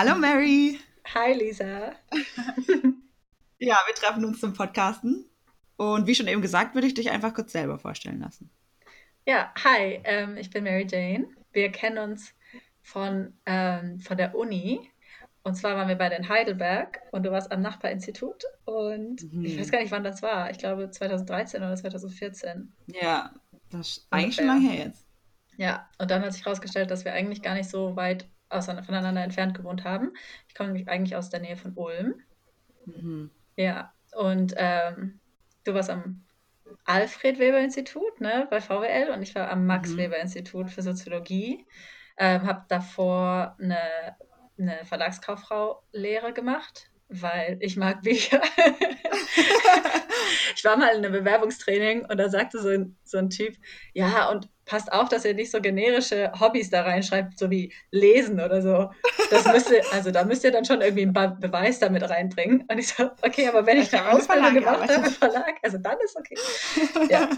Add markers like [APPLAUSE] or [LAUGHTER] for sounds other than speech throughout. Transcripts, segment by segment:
Hallo Mary. Hi Lisa. [LAUGHS] ja, wir treffen uns zum Podcasten. Und wie schon eben gesagt, würde ich dich einfach kurz selber vorstellen lassen. Ja, hi, ähm, ich bin Mary Jane. Wir kennen uns von, ähm, von der Uni. Und zwar waren wir beide in Heidelberg und du warst am Nachbarinstitut. Und mhm. ich weiß gar nicht, wann das war. Ich glaube 2013 oder 2014. Ja, das ist eigentlich schon lange her jetzt. Ja, und dann hat sich herausgestellt, dass wir eigentlich gar nicht so weit voneinander entfernt gewohnt haben. Ich komme nämlich eigentlich aus der Nähe von Ulm. Mhm. Ja, und ähm, du warst am Alfred Weber Institut ne, bei VWL und ich war am Max mhm. Weber Institut für Soziologie. Ähm, habe davor eine, eine Verlagskauffrau-Lehre gemacht, weil ich mag Bücher. [LAUGHS] ich war mal in einem Bewerbungstraining und da sagte so ein, so ein Typ, ja, und passt auf, dass ihr nicht so generische Hobbys da reinschreibt, so wie Lesen oder so. Das müsste, also da müsst ihr dann schon irgendwie einen Be Beweis damit reinbringen. Und ich so, okay, aber wenn ich, ich eine Ausbildung gemacht habe im Verlag, also dann ist okay. Ja,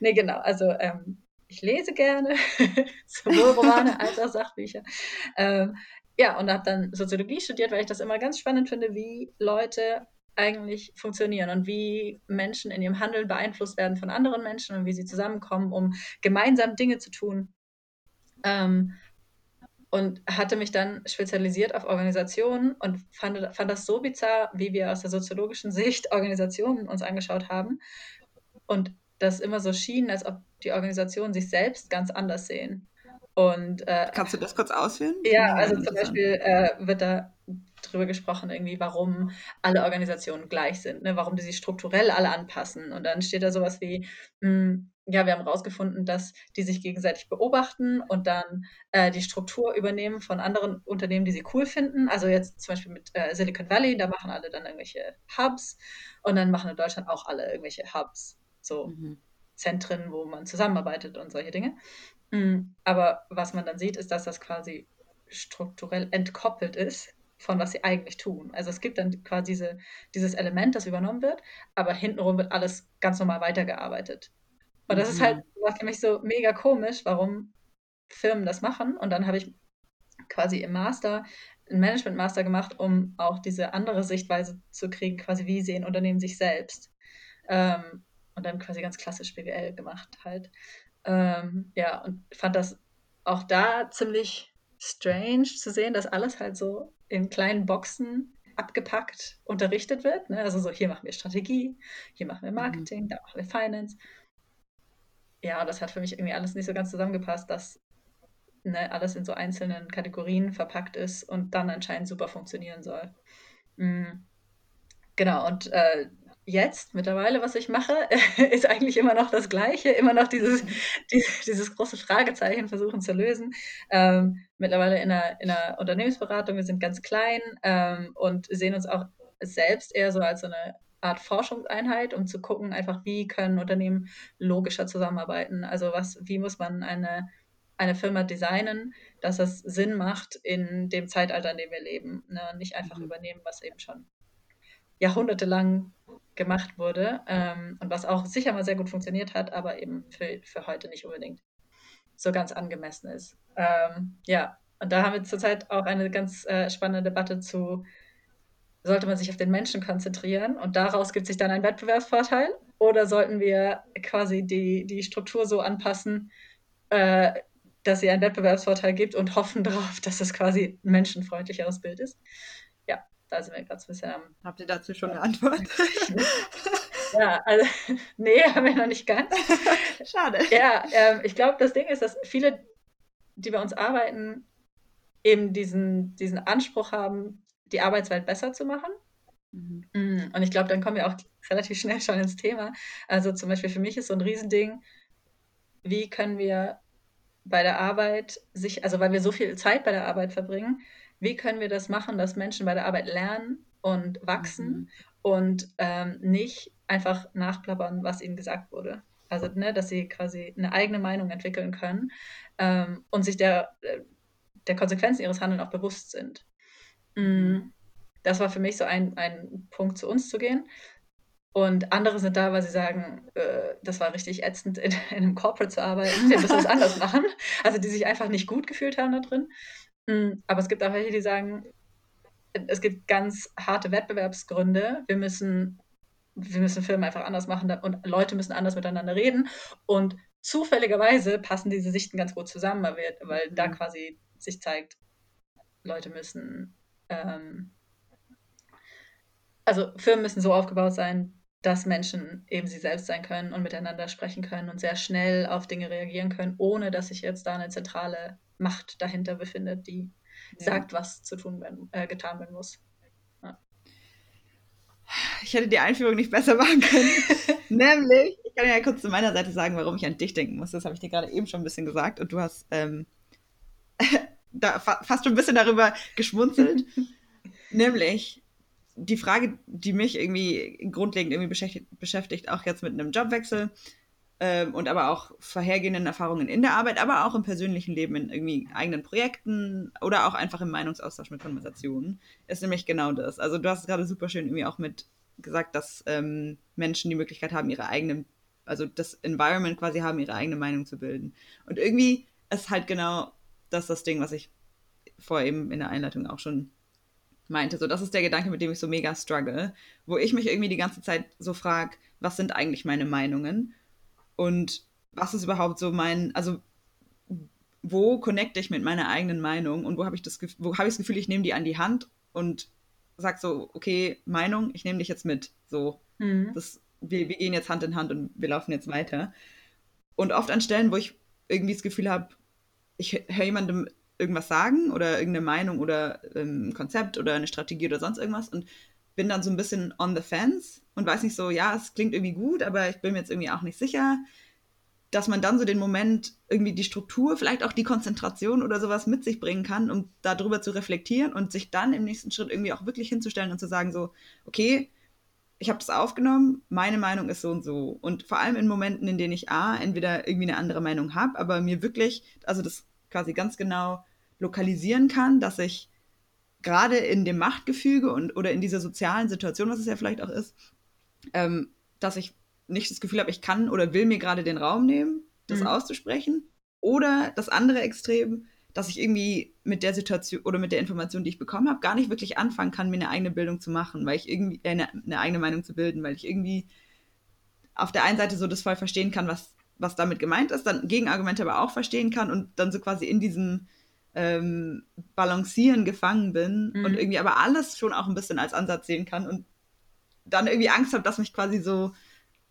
nee, genau. Also ähm, ich lese gerne, [LAUGHS] sowohl Romane als auch Sachbücher. Ähm, ja, und habe dann Soziologie studiert, weil ich das immer ganz spannend finde, wie Leute eigentlich funktionieren und wie Menschen in ihrem Handeln beeinflusst werden von anderen Menschen und wie sie zusammenkommen, um gemeinsam Dinge zu tun. Ähm, und hatte mich dann spezialisiert auf Organisationen und fand, fand das so bizarr, wie wir aus der soziologischen [LAUGHS] Sicht Organisationen uns angeschaut haben und das immer so schien, als ob die Organisationen sich selbst ganz anders sehen. Und, äh, Kannst du das kurz ausführen? Ja, also zum Beispiel äh, wird da drüber gesprochen, irgendwie, warum alle Organisationen gleich sind, ne? warum die sich strukturell alle anpassen. Und dann steht da sowas wie, mh, hm, ja, wir haben herausgefunden, dass die sich gegenseitig beobachten und dann äh, die Struktur übernehmen von anderen Unternehmen, die sie cool finden. Also jetzt zum Beispiel mit äh, Silicon Valley, da machen alle dann irgendwelche Hubs und dann machen in Deutschland auch alle irgendwelche Hubs, so mhm. Zentren, wo man zusammenarbeitet und solche Dinge. Mhm. Aber was man dann sieht, ist, dass das quasi strukturell entkoppelt ist von was sie eigentlich tun. Also es gibt dann quasi diese, dieses Element, das übernommen wird, aber hintenrum wird alles ganz normal weitergearbeitet. Und das mhm. ist halt mhm. war für mich so mega komisch, warum Firmen das machen. Und dann habe ich quasi im Master einen Management-Master gemacht, um auch diese andere Sichtweise zu kriegen, quasi wie sehen Unternehmen sich selbst. Ähm, und dann quasi ganz klassisch BWL gemacht halt. Ähm, ja, und fand das auch da ziemlich strange zu sehen, dass alles halt so in kleinen Boxen abgepackt unterrichtet wird. Ne? Also so, hier machen wir Strategie, hier machen wir mhm. Marketing, mhm. da machen wir Finance. Ja, das hat für mich irgendwie alles nicht so ganz zusammengepasst, dass ne, alles in so einzelnen Kategorien verpackt ist und dann anscheinend super funktionieren soll. Mhm. Genau, und äh, jetzt mittlerweile, was ich mache, [LAUGHS] ist eigentlich immer noch das Gleiche, immer noch dieses, dieses, dieses große Fragezeichen versuchen zu lösen. Ähm, mittlerweile in einer, in einer Unternehmensberatung, wir sind ganz klein ähm, und sehen uns auch selbst eher so als so eine Art Forschungseinheit, um zu gucken, einfach, wie können Unternehmen logischer zusammenarbeiten. Also was, wie muss man eine, eine Firma designen, dass es Sinn macht in dem Zeitalter, in dem wir leben. Ne? Nicht einfach mhm. übernehmen, was eben schon jahrhundertelang gemacht wurde ähm, und was auch sicher mal sehr gut funktioniert hat, aber eben für, für heute nicht unbedingt so ganz angemessen ist. Ähm, ja, und da haben wir zurzeit auch eine ganz äh, spannende Debatte zu, sollte man sich auf den Menschen konzentrieren und daraus gibt sich dann ein Wettbewerbsvorteil oder sollten wir quasi die, die Struktur so anpassen, äh, dass sie einen Wettbewerbsvorteil gibt und hoffen darauf, dass es quasi ein menschenfreundlicheres Bild ist. Da sind wir gerade ein bisschen am. Habt ihr dazu schon eine Antwort? [LAUGHS] ja, also, [LAUGHS] nee, [LAUGHS] haben wir noch nicht ganz. Schade. Ja, ähm, ich glaube, das Ding ist, dass viele, die bei uns arbeiten, eben diesen, diesen Anspruch haben, die Arbeitswelt besser zu machen. Mhm. Mm, und ich glaube, dann kommen wir auch relativ schnell schon ins Thema. Also zum Beispiel für mich ist so ein Riesending, wie können wir bei der Arbeit sich, also weil wir so viel Zeit bei der Arbeit verbringen, wie können wir das machen, dass Menschen bei der Arbeit lernen und wachsen mhm. und ähm, nicht einfach nachplappern, was ihnen gesagt wurde. Also, ne, dass sie quasi eine eigene Meinung entwickeln können ähm, und sich der, äh, der Konsequenzen ihres Handelns auch bewusst sind. Mhm. Das war für mich so ein, ein Punkt, zu uns zu gehen. Und andere sind da, weil sie sagen, äh, das war richtig ätzend, in, in, einem Corporate zu arbeiten, wir müssen es [LAUGHS] anders machen. Also die sich einfach nicht gut gefühlt haben da drin. Mhm, aber es gibt auch welche, die sagen, es gibt ganz harte Wettbewerbsgründe. Wir müssen, wir müssen Firmen einfach anders machen und Leute müssen anders miteinander reden. Und zufälligerweise passen diese Sichten ganz gut zusammen, weil, wir, weil da mhm. quasi sich zeigt, Leute müssen, ähm, also Firmen müssen so aufgebaut sein, dass Menschen eben sie selbst sein können und miteinander sprechen können und sehr schnell auf Dinge reagieren können, ohne dass sich jetzt da eine zentrale Macht dahinter befindet, die ja. sagt, was zu tun werden, äh, getan werden muss. Ja. Ich hätte die Einführung nicht besser machen können. [LAUGHS] Nämlich, ich kann ja kurz zu meiner Seite sagen, warum ich an dich denken muss. Das habe ich dir gerade eben schon ein bisschen gesagt und du hast ähm, [LAUGHS] da fa fast schon ein bisschen darüber geschmunzelt. [LAUGHS] Nämlich, die Frage, die mich irgendwie grundlegend irgendwie beschäftigt, beschäftigt auch jetzt mit einem Jobwechsel ähm, und aber auch vorhergehenden Erfahrungen in der Arbeit, aber auch im persönlichen Leben, in irgendwie eigenen Projekten oder auch einfach im Meinungsaustausch mit Konversationen, ist nämlich genau das. Also du hast es gerade super schön irgendwie auch mit gesagt, dass ähm, Menschen die Möglichkeit haben, ihre eigenen, also das Environment quasi haben, ihre eigene Meinung zu bilden. Und irgendwie ist halt genau das das Ding, was ich vorher eben in der Einleitung auch schon meinte. So, das ist der Gedanke, mit dem ich so mega struggle, wo ich mich irgendwie die ganze Zeit so frage, was sind eigentlich meine Meinungen? Und was ist überhaupt so mein, also wo connecte ich mit meiner eigenen Meinung und wo habe ich das wo habe ich das Gefühl, ich nehme die an die Hand und sag so, okay, Meinung, ich nehme dich jetzt mit. So, mhm. das, wir, wir gehen jetzt Hand in Hand und wir laufen jetzt weiter. Und oft an Stellen, wo ich irgendwie das Gefühl habe, ich höre jemandem irgendwas sagen oder irgendeine Meinung oder ähm, Konzept oder eine Strategie oder sonst irgendwas und bin dann so ein bisschen on the fence und weiß nicht so, ja, es klingt irgendwie gut, aber ich bin mir jetzt irgendwie auch nicht sicher, dass man dann so den Moment irgendwie die Struktur, vielleicht auch die Konzentration oder sowas mit sich bringen kann, um darüber zu reflektieren und sich dann im nächsten Schritt irgendwie auch wirklich hinzustellen und zu sagen so, okay, ich habe das aufgenommen, meine Meinung ist so und so. Und vor allem in Momenten, in denen ich A, entweder irgendwie eine andere Meinung habe, aber mir wirklich, also das quasi ganz genau lokalisieren kann, dass ich gerade in dem Machtgefüge und oder in dieser sozialen Situation, was es ja vielleicht auch ist, ähm, dass ich nicht das Gefühl habe, ich kann oder will mir gerade den Raum nehmen, das mhm. auszusprechen. Oder das andere Extrem, dass ich irgendwie mit der Situation oder mit der Information, die ich bekommen habe, gar nicht wirklich anfangen kann, mir eine eigene Bildung zu machen, weil ich irgendwie äh, eine, eine, eigene Meinung zu bilden, weil ich irgendwie auf der einen Seite so das voll verstehen kann, was, was damit gemeint ist, dann Gegenargumente aber auch verstehen kann und dann so quasi in diesem ähm, Balancieren gefangen bin mhm. und irgendwie aber alles schon auch ein bisschen als Ansatz sehen kann und dann irgendwie Angst habe, dass mich quasi so,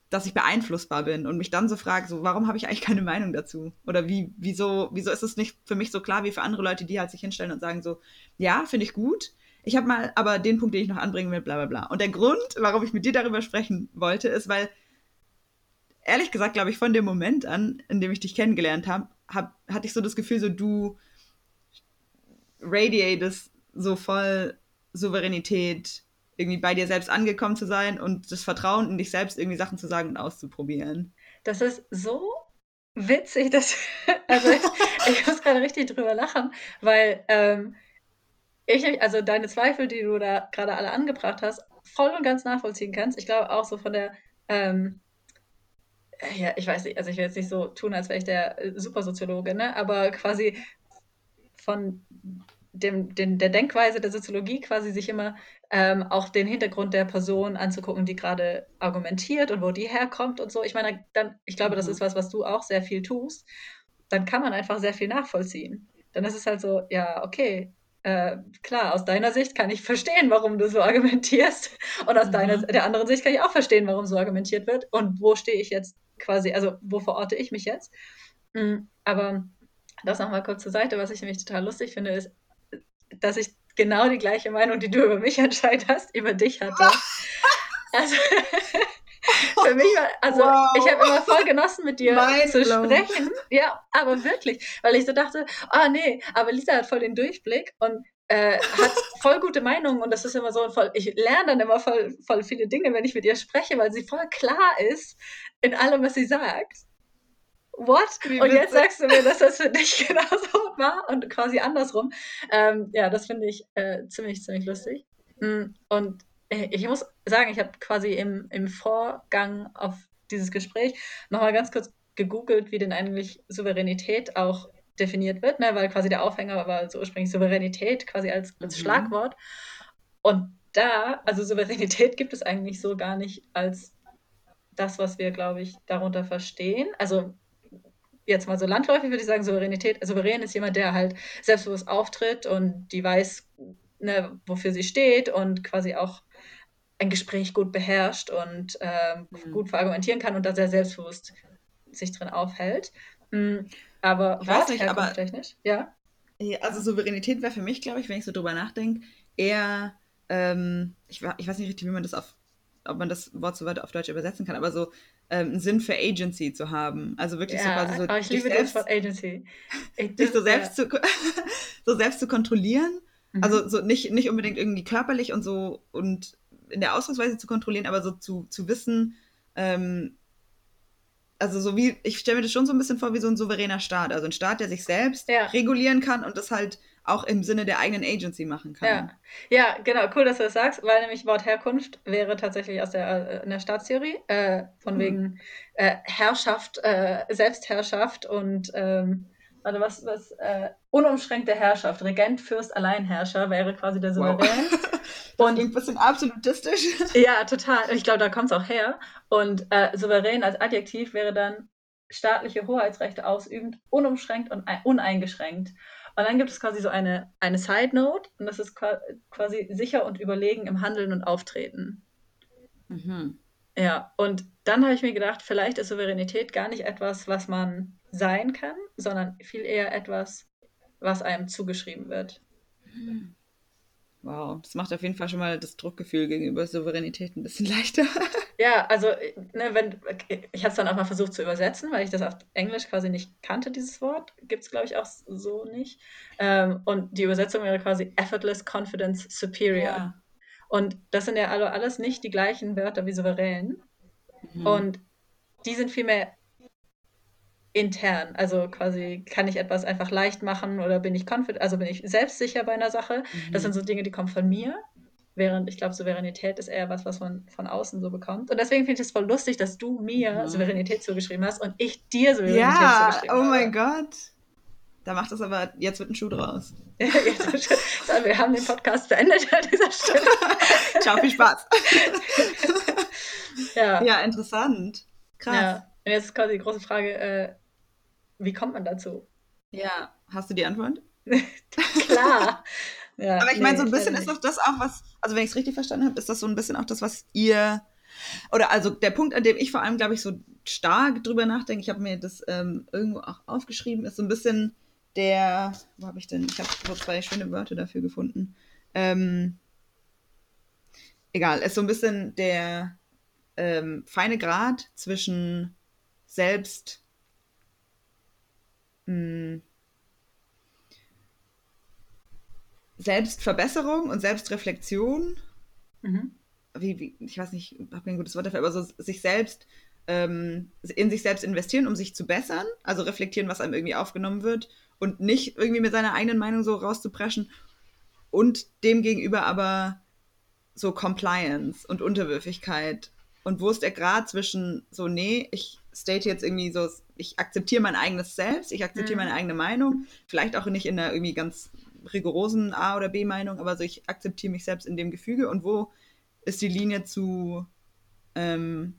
dass ich beeinflussbar bin und mich dann so frage, so, warum habe ich eigentlich keine Meinung dazu? Oder wie, wieso, wieso ist es nicht für mich so klar wie für andere Leute, die halt sich hinstellen und sagen so, ja, finde ich gut. Ich habe mal aber den Punkt, den ich noch anbringen will, bla bla bla. Und der Grund, warum ich mit dir darüber sprechen wollte, ist, weil ehrlich gesagt, glaube ich, von dem Moment an, in dem ich dich kennengelernt habe, hab, hatte ich so das Gefühl, so du radiatest so voll Souveränität, irgendwie bei dir selbst angekommen zu sein und das Vertrauen in dich selbst, irgendwie Sachen zu sagen und auszuprobieren. Das ist so witzig, dass [LAUGHS] also ich, ich muss gerade richtig drüber lachen, weil ähm, ich, also deine Zweifel, die du da gerade alle angebracht hast, voll und ganz nachvollziehen kannst. Ich glaube auch so von der ähm, ja, ich weiß nicht, also ich will jetzt nicht so tun, als wäre ich der äh, Supersoziologe, ne? aber quasi von dem, den, der Denkweise der Soziologie quasi sich immer ähm, auch den Hintergrund der Person anzugucken, die gerade argumentiert und wo die herkommt und so. Ich meine, dann, ich glaube, mhm. das ist was, was du auch sehr viel tust. Dann kann man einfach sehr viel nachvollziehen. Dann ist es halt so, ja, okay, äh, klar, aus deiner Sicht kann ich verstehen, warum du so argumentierst. Und aus mhm. deiner, der anderen Sicht kann ich auch verstehen, warum so argumentiert wird. Und wo stehe ich jetzt quasi, also wo verorte ich mich jetzt? Mhm, aber das nochmal kurz zur Seite. Was ich nämlich total lustig finde, ist, dass ich genau die gleiche Meinung, die du über mich [LAUGHS] anscheinend hast, über dich hatte. [LAUGHS] Also, [LAUGHS] für mich war, also wow. ich habe immer voll genossen, mit dir Mind zu blown. sprechen. Ja, aber wirklich, weil ich so dachte, ah oh, nee, aber Lisa hat voll den Durchblick und äh, hat voll gute Meinungen und das ist immer so voll, ich lerne dann immer voll, voll viele Dinge, wenn ich mit ihr spreche, weil sie voll klar ist in allem, was sie sagt what? und jetzt sagst du mir, dass das für dich [LAUGHS] genauso war und quasi andersrum. Ähm, ja, das finde ich äh, ziemlich, ziemlich lustig. Mm, und äh, ich muss sagen, ich habe quasi im, im Vorgang auf dieses Gespräch nochmal ganz kurz gegoogelt, wie denn eigentlich Souveränität auch definiert wird, ne? weil quasi der Aufhänger war so ursprünglich Souveränität quasi als, als mhm. Schlagwort. Und da, also Souveränität gibt es eigentlich so gar nicht als das, was wir, glaube ich, darunter verstehen. Also jetzt mal so landläufig würde ich sagen, Souveränität, souverän ist jemand, der halt selbstbewusst auftritt und die weiß, ne, wofür sie steht und quasi auch ein Gespräch gut beherrscht und ähm, mhm. gut verargumentieren kann und da sehr selbstbewusst sich drin aufhält. Mhm. Aber ich weiß nicht, aber technisch, ja. Also Souveränität wäre für mich, glaube ich, wenn ich so drüber nachdenke, eher, ähm, ich, ich weiß nicht richtig, wie man das auf, ob man das Wort so weit auf Deutsch übersetzen kann, aber so ähm, einen Sinn für Agency zu haben. Also wirklich ja, so quasi so. Ich liebe selbst, das Wort Agency. Ich, [LAUGHS] dich so selbst, ja. zu, [LAUGHS] so selbst zu kontrollieren. Mhm. Also so nicht, nicht unbedingt irgendwie körperlich und so und in der Ausdrucksweise zu kontrollieren, aber so zu, zu wissen, ähm, also so wie, ich stelle mir das schon so ein bisschen vor wie so ein souveräner Staat. Also ein Staat, der sich selbst ja. regulieren kann und das halt auch im Sinne der eigenen Agency machen kann. Ja. ja, genau, cool, dass du das sagst, weil nämlich Wort Herkunft wäre tatsächlich aus der, äh, in der Staatstheorie, äh, von mhm. wegen äh, Herrschaft, äh, Selbstherrschaft und ähm, warte, was, was, äh, unumschränkte Herrschaft, Regent, Fürst, Alleinherrscher wäre quasi der Souverän. [LAUGHS] Wow. Und ein bisschen absolutistisch. [LAUGHS] Ja, total. Ich glaube, da kommt es auch her. Und äh, souverän als Adjektiv wäre dann staatliche Hoheitsrechte ausübend, unumschränkt und uneingeschränkt. Und dann gibt es quasi so eine, eine Side Note und das ist quasi sicher und überlegen im Handeln und Auftreten. Mhm. Ja, und dann habe ich mir gedacht, vielleicht ist Souveränität gar nicht etwas, was man sein kann, sondern viel eher etwas, was einem zugeschrieben wird. Wow, das macht auf jeden Fall schon mal das Druckgefühl gegenüber Souveränität ein bisschen [LAUGHS] leichter. Ja, also ne, wenn ich habe es dann auch mal versucht zu übersetzen, weil ich das auf Englisch quasi nicht kannte, dieses Wort. Gibt es, glaube ich, auch so nicht. Ähm, und die Übersetzung wäre quasi effortless confidence superior. Ja. Und das sind ja also alles nicht die gleichen Wörter wie souverän. Mhm. Und die sind vielmehr intern. Also quasi kann ich etwas einfach leicht machen oder bin ich confident, also bin ich selbstsicher bei einer Sache. Mhm. Das sind so Dinge, die kommen von mir. Während ich glaube, Souveränität ist eher was, was man von außen so bekommt. Und deswegen finde ich es voll lustig, dass du mir mhm. Souveränität zugeschrieben hast und ich dir Souveränität ja, zugeschrieben habe. Ja, oh mein Gott. Da macht das aber, jetzt wird ein Schuh draus. [LAUGHS] so, wir haben den Podcast beendet an dieser Stelle. [LAUGHS] Ciao, viel Spaß. [LAUGHS] ja. ja, interessant. Krass. Ja. Und jetzt ist quasi die große Frage, äh, wie kommt man dazu? Ja, hast du die Antwort? [LAUGHS] [LAUGHS] Klar. Ja, Aber ich nee, meine, so ein bisschen ist doch das auch was, also wenn ich es richtig verstanden habe, ist das so ein bisschen auch das, was ihr, oder also der Punkt, an dem ich vor allem, glaube ich, so stark drüber nachdenke, ich habe mir das ähm, irgendwo auch aufgeschrieben, ist so ein bisschen der, wo habe ich denn, ich habe so zwei schöne Wörter dafür gefunden. Ähm, egal, ist so ein bisschen der ähm, feine Grad zwischen selbst mh, hm, Selbstverbesserung und Selbstreflexion. Mhm. Wie, wie, ich weiß nicht, ich habe kein gutes Wort dafür, aber so sich selbst ähm, in sich selbst investieren, um sich zu bessern, also reflektieren, was einem irgendwie aufgenommen wird und nicht irgendwie mit seiner eigenen Meinung so rauszupreschen und demgegenüber aber so Compliance und Unterwürfigkeit. Und wo ist der Grad zwischen so, nee, ich state jetzt irgendwie so, ich akzeptiere mein eigenes Selbst, ich akzeptiere mhm. meine eigene Meinung, vielleicht auch nicht in einer irgendwie ganz rigorosen A- oder B-Meinung, aber so, ich akzeptiere mich selbst in dem Gefüge und wo ist die Linie zu, ähm,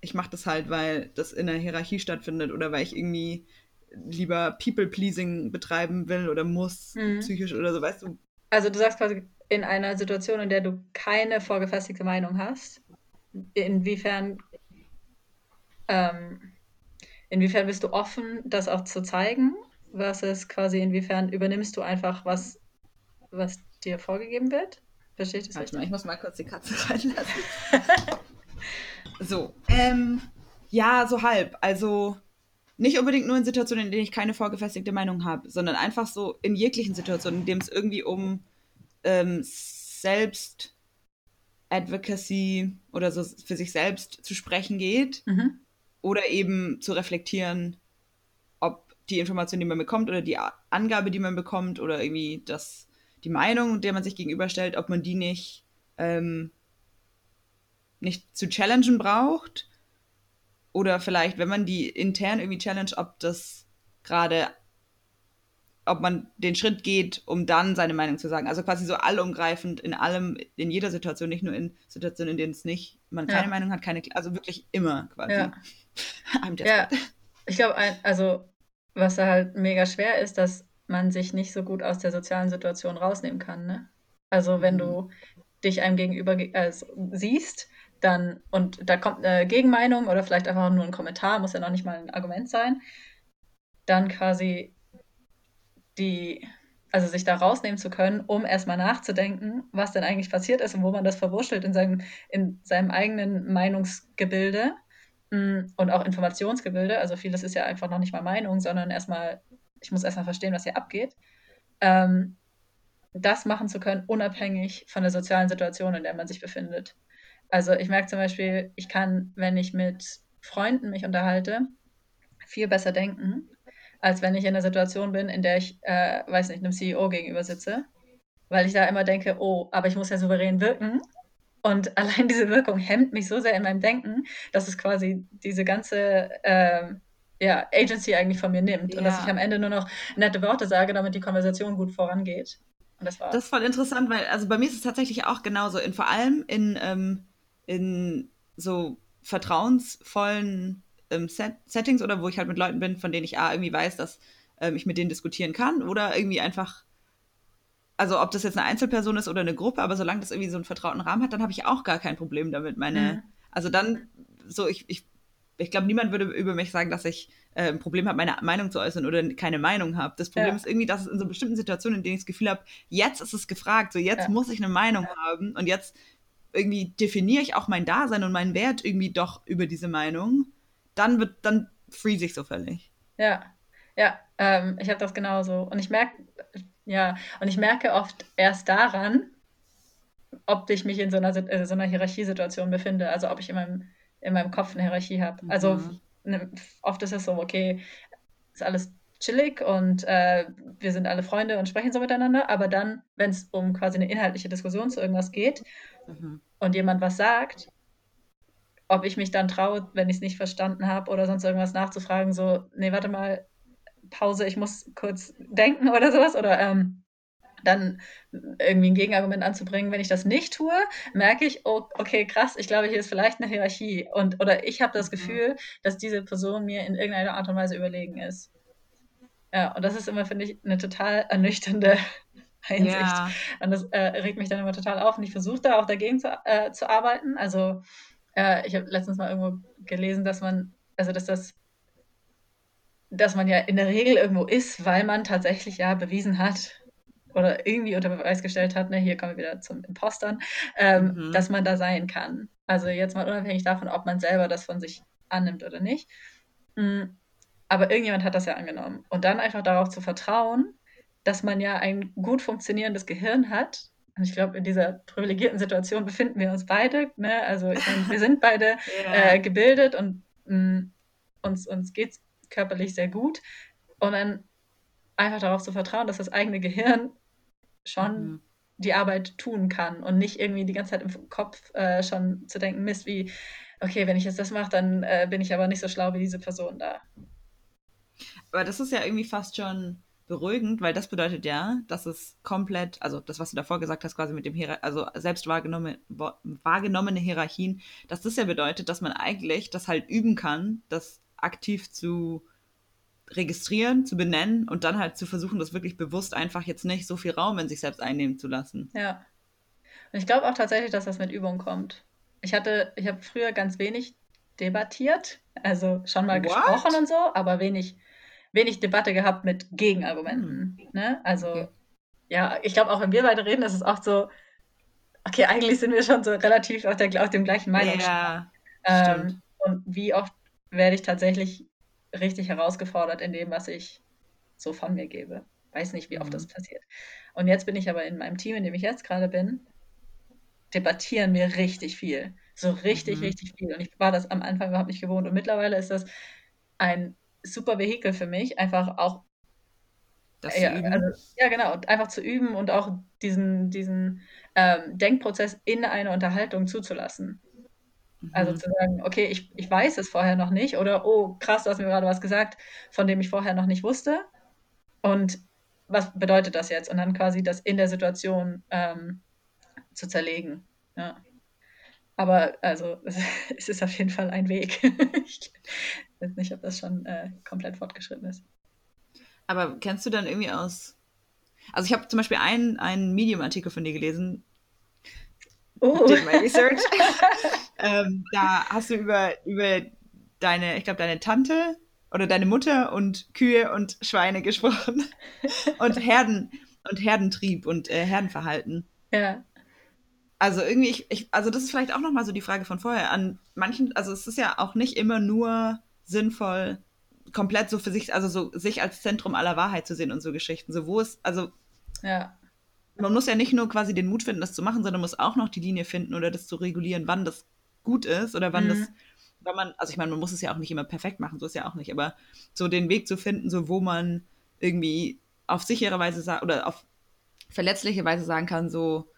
ich mache das halt, weil das in der Hierarchie stattfindet oder weil ich irgendwie lieber People-Pleasing betreiben will oder muss, mhm. psychisch oder so, weißt du? Also du sagst quasi, in einer Situation, in der du keine vorgefestigte Meinung hast, inwiefern ähm, inwiefern bist du offen, das auch zu zeigen, versus quasi inwiefern übernimmst du einfach was, was dir vorgegeben wird? Verstehe ich das richtig? ich muss mal kurz die Katze [LAUGHS] reinlassen. [LAUGHS] so, ähm, ja, so halb. Also nicht unbedingt nur in Situationen, in denen ich keine vorgefestigte Meinung habe, sondern einfach so in jeglichen Situationen, in denen es irgendwie um ähm, Selbst Advocacy oder so für sich selbst zu sprechen geht. Mhm oder eben zu reflektieren, ob die Information, die man bekommt oder die Angabe, die man bekommt oder irgendwie das, die Meinung, der man sich gegenüberstellt, ob man die nicht, ähm, nicht zu challengen braucht. Oder vielleicht, wenn man die intern irgendwie challenge, ob das gerade ob man den Schritt geht, um dann seine Meinung zu sagen. Also quasi so allumgreifend in allem, in jeder Situation, nicht nur in Situationen, in denen es nicht, man keine ja. Meinung hat, keine, also wirklich immer quasi. Ja, [LAUGHS] ja. ich glaube, also was da halt mega schwer ist, dass man sich nicht so gut aus der sozialen Situation rausnehmen kann. Ne? Also wenn mhm. du dich einem gegenüber äh, siehst, dann und da kommt eine Gegenmeinung oder vielleicht einfach nur ein Kommentar, muss ja noch nicht mal ein Argument sein, dann quasi die, also sich da rausnehmen zu können, um erstmal nachzudenken, was denn eigentlich passiert ist und wo man das verwurschtelt in seinem, in seinem eigenen Meinungsgebilde mm, und auch Informationsgebilde. Also vieles ist ja einfach noch nicht mal Meinung, sondern erstmal, ich muss erstmal verstehen, was hier abgeht. Ähm, das machen zu können, unabhängig von der sozialen Situation, in der man sich befindet. Also ich merke zum Beispiel, ich kann, wenn ich mit Freunden mich unterhalte, viel besser denken, als wenn ich in einer Situation bin, in der ich, äh, weiß nicht, einem CEO gegenüber sitze. Weil ich da immer denke, oh, aber ich muss ja souverän wirken. Und [LAUGHS] allein diese Wirkung hemmt mich so sehr in meinem Denken, dass es quasi diese ganze äh, ja, Agency eigentlich von mir nimmt. Ja. Und dass ich am Ende nur noch nette Worte sage, damit die Konversation gut vorangeht. Und das war. Das ist voll interessant, weil, also bei mir ist es tatsächlich auch genauso. In, vor allem in, ähm, in so vertrauensvollen ähm, Set Settings oder wo ich halt mit Leuten bin, von denen ich A, irgendwie weiß, dass ähm, ich mit denen diskutieren kann oder irgendwie einfach, also ob das jetzt eine Einzelperson ist oder eine Gruppe, aber solange das irgendwie so einen vertrauten Rahmen hat, dann habe ich auch gar kein Problem damit. Meine, mhm. also dann, so ich, ich, ich glaube, niemand würde über mich sagen, dass ich äh, ein Problem habe, meine Meinung zu äußern oder keine Meinung habe. Das Problem ja. ist irgendwie, dass es in so bestimmten Situationen, in denen ich das Gefühl habe, jetzt ist es gefragt, so jetzt ja. muss ich eine Meinung ja. haben und jetzt irgendwie definiere ich auch mein Dasein und meinen Wert irgendwie doch über diese Meinung dann wird, dann freeze ich so völlig. Ja, ja, ähm, ich habe das genauso. Und ich merke, ja, und ich merke oft erst daran, ob ich mich in so einer, äh, so einer Hierarchiesituation befinde, also ob ich in meinem, in meinem Kopf eine Hierarchie habe. Mhm. Also ne, oft ist es so, okay, ist alles chillig und äh, wir sind alle Freunde und sprechen so miteinander, aber dann, wenn es um quasi eine inhaltliche Diskussion zu irgendwas geht mhm. und jemand was sagt, ob ich mich dann traue, wenn ich es nicht verstanden habe oder sonst irgendwas nachzufragen, so, nee, warte mal, Pause, ich muss kurz denken oder sowas oder ähm, dann irgendwie ein Gegenargument anzubringen. Wenn ich das nicht tue, merke ich, oh, okay, krass, ich glaube, hier ist vielleicht eine Hierarchie und oder ich habe das mhm. Gefühl, dass diese Person mir in irgendeiner Art und Weise überlegen ist. Ja, und das ist immer, finde ich, eine total ernüchternde [LAUGHS] Einsicht. Ja. Und das äh, regt mich dann immer total auf und ich versuche da auch dagegen zu, äh, zu arbeiten. Also äh, ich habe letztens mal irgendwo gelesen, dass man, also dass das, dass man ja in der Regel irgendwo ist, weil man tatsächlich ja bewiesen hat oder irgendwie unter Beweis gestellt hat, ne, hier kommen wir wieder zum Impostern, ähm, mhm. dass man da sein kann. Also jetzt mal unabhängig davon, ob man selber das von sich annimmt oder nicht. Mhm. Aber irgendjemand hat das ja angenommen. Und dann einfach darauf zu vertrauen, dass man ja ein gut funktionierendes Gehirn hat ich glaube, in dieser privilegierten Situation befinden wir uns beide. Ne? Also ich meine, wir sind beide [LAUGHS] ja. äh, gebildet und mh, mm, uns, uns geht es körperlich sehr gut. Und dann einfach darauf zu vertrauen, dass das eigene Gehirn schon mhm. die Arbeit tun kann und nicht irgendwie die ganze Zeit im Kopf äh, schon zu denken, Mist, wie, okay, wenn ich jetzt das mache, dann äh, bin ich aber nicht so schlau wie diese Person da. Aber das ist ja irgendwie fast schon beruhigend, weil das bedeutet ja, dass es komplett, also das, was du davor gesagt hast, quasi mit dem Hier also selbst wahrgenommene, wahrgenommene Hierarchien, dass das ja bedeutet, dass man eigentlich das halt üben kann, das aktiv zu registrieren, zu benennen und dann halt zu versuchen, das wirklich bewusst einfach jetzt nicht so viel Raum in sich selbst einnehmen zu lassen. Ja. Und ich glaube auch tatsächlich, dass das mit Übung kommt. Ich hatte, ich habe früher ganz wenig debattiert, also schon mal What? gesprochen und so, aber wenig wenig Debatte gehabt mit Gegenargumenten. Mhm. Ne? Also, okay. ja, ich glaube, auch wenn wir beide reden, ist es oft so, okay, eigentlich sind wir schon so relativ auf, der, auf dem gleichen Meinung. Ja, ähm, und wie oft werde ich tatsächlich richtig herausgefordert in dem, was ich so von mir gebe. Weiß nicht, wie oft mhm. das passiert. Und jetzt bin ich aber in meinem Team, in dem ich jetzt gerade bin, debattieren wir richtig viel. So richtig, mhm. richtig viel. Und ich war das am Anfang überhaupt nicht gewohnt. Und mittlerweile ist das ein super Vehikel für mich, einfach auch das ja, also, ja, genau, einfach zu üben und auch diesen, diesen ähm, Denkprozess in eine Unterhaltung zuzulassen. Mhm. Also zu sagen, okay, ich, ich weiß es vorher noch nicht oder oh, krass, du hast mir gerade was gesagt, von dem ich vorher noch nicht wusste. Und was bedeutet das jetzt? Und dann quasi das in der Situation ähm, zu zerlegen. Ja. Aber also [LAUGHS] es ist auf jeden Fall ein Weg. [LAUGHS] ich weiß nicht, ob das schon äh, komplett fortgeschritten ist. Aber kennst du dann irgendwie aus. Also ich habe zum Beispiel einen, einen Medium-Artikel von dir gelesen. Oh. Did my research. ähm, da hast du über, über deine, ich glaube, deine Tante oder deine Mutter und Kühe und Schweine gesprochen. [LAUGHS] und Herden und Herdentrieb und äh, Herdenverhalten. Ja. Also irgendwie, ich, ich, also das ist vielleicht auch nochmal so die Frage von vorher. An manchen, also es ist ja auch nicht immer nur sinnvoll, komplett so für sich, also so sich als Zentrum aller Wahrheit zu sehen und so Geschichten. So, wo ist, also ja. man muss ja nicht nur quasi den Mut finden, das zu machen, sondern muss auch noch die Linie finden oder das zu regulieren, wann das gut ist oder wann mhm. das, wann man, also ich meine, man muss es ja auch nicht immer perfekt machen, so ist ja auch nicht, aber so den Weg zu finden, so wo man irgendwie auf sichere Weise oder auf verletzliche Weise sagen kann, so,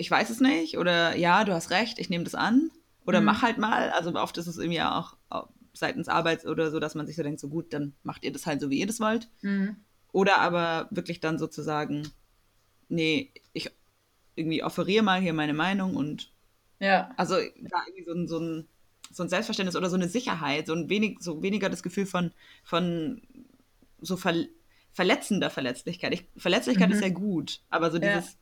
ich weiß es nicht oder ja, du hast recht, ich nehme das an oder mhm. mach halt mal. Also oft ist es irgendwie auch seitens Arbeits oder so, dass man sich so denkt, so gut, dann macht ihr das halt so, wie ihr das wollt. Mhm. Oder aber wirklich dann sozusagen, nee, ich irgendwie offeriere mal hier meine Meinung und ja. Also da irgendwie so ein, so ein, so ein Selbstverständnis oder so eine Sicherheit, so ein wenig, so weniger das Gefühl von, von so ver, verletzender Verletzlichkeit. Ich, Verletzlichkeit mhm. ist ja gut, aber so dieses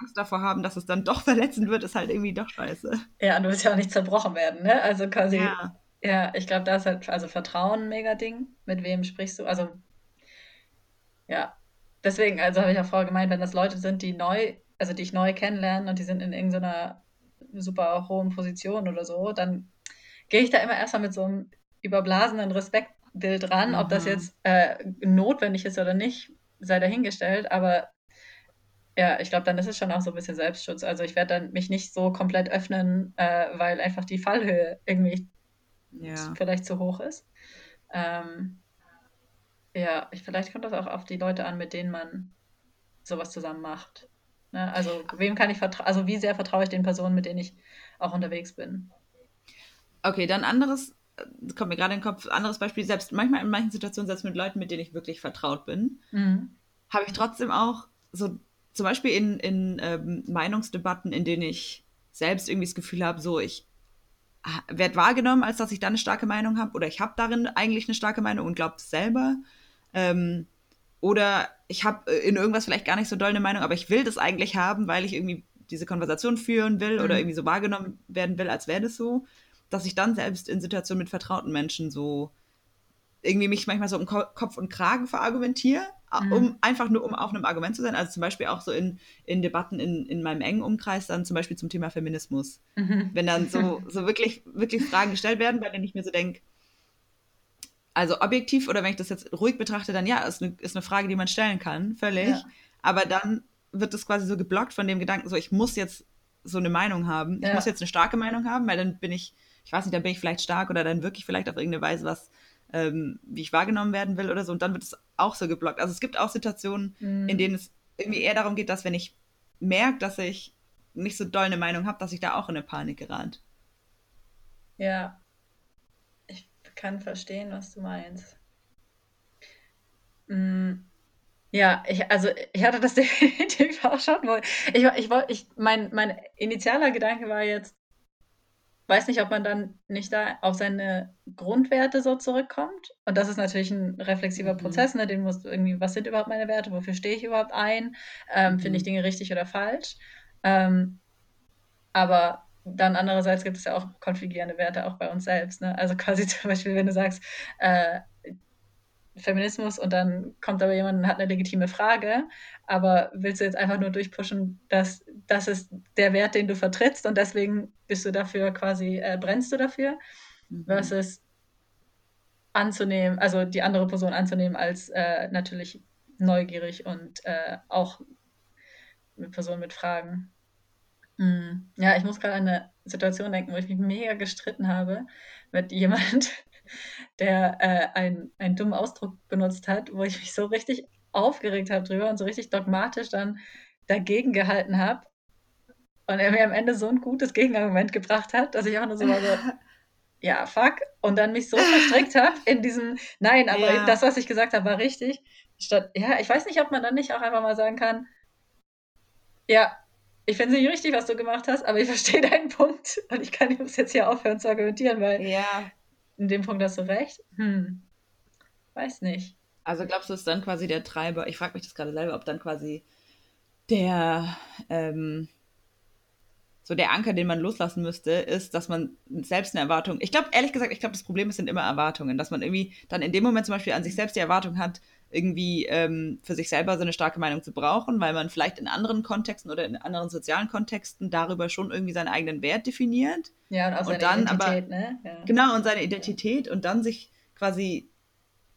Angst davor haben, dass es dann doch [LAUGHS] verletzend wird, ist halt irgendwie doch scheiße. Ja, und du willst ja auch nicht zerbrochen werden, ne? Also quasi. Ja, ja ich glaube, da ist halt, also Vertrauen ein mega Ding. Mit wem sprichst du? Also, ja. Deswegen, also habe ich auch vorher gemeint, wenn das Leute sind, die neu, also die ich neu kennenlerne und die sind in irgendeiner super hohen Position oder so, dann gehe ich da immer erstmal mit so einem überblasenen Respektbild ran, mhm. ob das mhm. jetzt äh, notwendig ist oder nicht, sei dahingestellt, aber ja, ich glaube, dann ist es schon auch so ein bisschen Selbstschutz. Also ich werde dann mich nicht so komplett öffnen, äh, weil einfach die Fallhöhe irgendwie ja. vielleicht zu hoch ist. Ähm, ja, ich, vielleicht kommt das auch auf die Leute an, mit denen man sowas zusammen macht. Ne? Also wem kann ich vertrauen, also wie sehr vertraue ich den Personen, mit denen ich auch unterwegs bin. Okay, dann anderes, äh, kommt mir gerade in den Kopf, anderes Beispiel, selbst manchmal in manchen Situationen, selbst mit Leuten, mit denen ich wirklich vertraut bin, mhm. habe ich trotzdem auch so zum Beispiel in, in ähm, Meinungsdebatten, in denen ich selbst irgendwie das Gefühl habe, so ich werde wahrgenommen, als dass ich da eine starke Meinung habe, oder ich habe darin eigentlich eine starke Meinung und glaube es selber. Ähm, oder ich habe äh, in irgendwas vielleicht gar nicht so doll eine Meinung, aber ich will das eigentlich haben, weil ich irgendwie diese Konversation führen will mhm. oder irgendwie so wahrgenommen werden will, als wäre das so, dass ich dann selbst in Situationen mit vertrauten Menschen so irgendwie mich manchmal so um Kopf und Kragen verargumentiere. Um einfach nur um auf einem Argument zu sein. Also zum Beispiel auch so in, in Debatten in, in meinem engen Umkreis, dann zum Beispiel zum Thema Feminismus. Mhm. Wenn dann so, [LAUGHS] so wirklich, wirklich Fragen gestellt werden, bei denen ich mir so denke, also objektiv oder wenn ich das jetzt ruhig betrachte, dann ja, ist eine, ist eine Frage, die man stellen kann, völlig. Ja. Aber dann wird das quasi so geblockt von dem Gedanken, so ich muss jetzt so eine Meinung haben. Ich ja. muss jetzt eine starke Meinung haben, weil dann bin ich, ich weiß nicht, dann bin ich vielleicht stark oder dann wirklich vielleicht auf irgendeine Weise was, ähm, wie ich wahrgenommen werden will oder so. Und dann wird es auch so geblockt. Also es gibt auch Situationen, mhm. in denen es irgendwie eher darum geht, dass wenn ich merke, dass ich nicht so doll eine Meinung habe, dass ich da auch in eine Panik gerate. Ja, ich kann verstehen, was du meinst. Mm. Ja, ich, also ich hatte das [LAUGHS] definitiv auch schon. Ich, ich, ich, mein, mein initialer Gedanke war jetzt, weiß nicht, ob man dann nicht da auf seine Grundwerte so zurückkommt. Und das ist natürlich ein reflexiver mhm. Prozess, ne? Den musst du irgendwie, was sind überhaupt meine Werte, wofür stehe ich überhaupt ein? Ähm, mhm. Finde ich mhm. Dinge richtig oder falsch? Ähm, aber dann andererseits gibt es ja auch konfligierende Werte auch bei uns selbst. Ne? Also [LAUGHS] quasi zum Beispiel, wenn du sagst, äh, Feminismus und dann kommt aber jemand und hat eine legitime Frage, aber willst du jetzt einfach nur durchpushen, dass das ist der Wert, den du vertrittst und deswegen bist du dafür quasi, äh, brennst du dafür, mhm. versus anzunehmen, also die andere Person anzunehmen als äh, natürlich neugierig und äh, auch eine Person mit Fragen. Mhm. Ja, ich muss gerade an eine Situation denken, wo ich mich mega gestritten habe mit jemand, der äh, ein, einen dummen Ausdruck benutzt hat, wo ich mich so richtig aufgeregt habe drüber und so richtig dogmatisch dann dagegen gehalten habe. Und er mir am Ende so ein gutes Gegenargument gebracht hat, dass ich auch nur so war so, [LAUGHS] ja, fuck, und dann mich so verstrickt habe in diesem, nein, aber ja. das, was ich gesagt habe, war richtig. Statt, ja, ich weiß nicht, ob man dann nicht auch einfach mal sagen kann, ja, ich finde es nicht richtig, was du gemacht hast, aber ich verstehe deinen Punkt und ich kann jetzt hier aufhören zu argumentieren, weil ja. In dem Punkt hast du recht. Hm, weiß nicht. Also glaubst du, ist dann quasi der Treiber, ich frage mich das gerade selber, ob dann quasi der, ähm, so der Anker, den man loslassen müsste, ist, dass man selbst eine Erwartung. Ich glaube, ehrlich gesagt, ich glaube, das Problem sind immer Erwartungen, dass man irgendwie dann in dem Moment zum Beispiel an sich selbst die Erwartung hat, irgendwie ähm, für sich selber so eine starke Meinung zu brauchen, weil man vielleicht in anderen Kontexten oder in anderen sozialen Kontexten darüber schon irgendwie seinen eigenen Wert definiert. Ja, und auch seine und Identität, aber, ne? Ja. Genau, und seine Identität und dann sich quasi,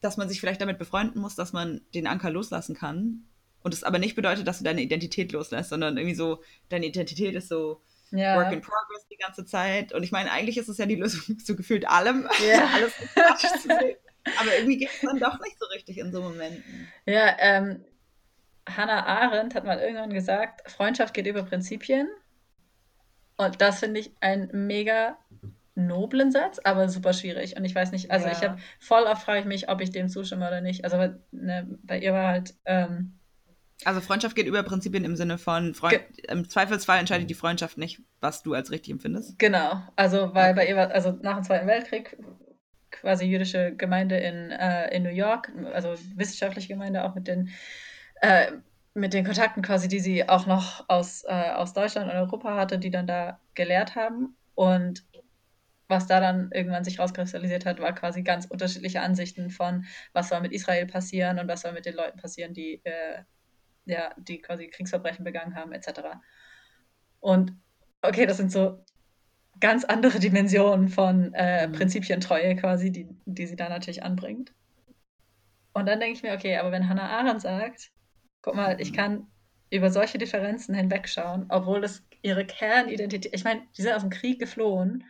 dass man sich vielleicht damit befreunden muss, dass man den Anker loslassen kann. Und es aber nicht bedeutet, dass du deine Identität loslässt, sondern irgendwie so, deine Identität ist so, ja. Work in Progress die ganze Zeit. Und ich meine, eigentlich ist es ja die Lösung [LAUGHS] zu gefühlt allem. Ja. Alles zu sehen. Aber irgendwie geht es dann doch nicht so richtig in so Momenten. Ja, ähm, Hannah Arendt hat mal irgendwann gesagt, Freundschaft geht über Prinzipien. Und das finde ich einen mega noblen Satz, aber super schwierig. Und ich weiß nicht, also ja. ich habe voll oft frage ich mich, ob ich dem zustimme oder nicht. Also ne, bei ihr war halt ähm, also Freundschaft geht über Prinzipien im Sinne von Freund, im Zweifelsfall entscheidet die Freundschaft nicht, was du als richtig empfindest. Genau, also weil bei ihr war, also nach dem Zweiten Weltkrieg quasi jüdische Gemeinde in, äh, in New York, also wissenschaftliche Gemeinde auch mit den äh, mit den Kontakten quasi, die sie auch noch aus, äh, aus Deutschland und Europa hatte, die dann da gelehrt haben. Und was da dann irgendwann sich rauskristallisiert hat, war quasi ganz unterschiedliche Ansichten von, was soll mit Israel passieren und was soll mit den Leuten passieren, die äh, ja, die quasi Kriegsverbrechen begangen haben, etc. Und okay, das sind so ganz andere Dimensionen von äh, mhm. Prinzipientreue quasi, die, die sie da natürlich anbringt. Und dann denke ich mir, okay, aber wenn Hannah Arendt sagt, guck mal, ich mhm. kann über solche Differenzen hinwegschauen, obwohl das ihre Kernidentität, ich meine, die sind aus dem Krieg geflohen,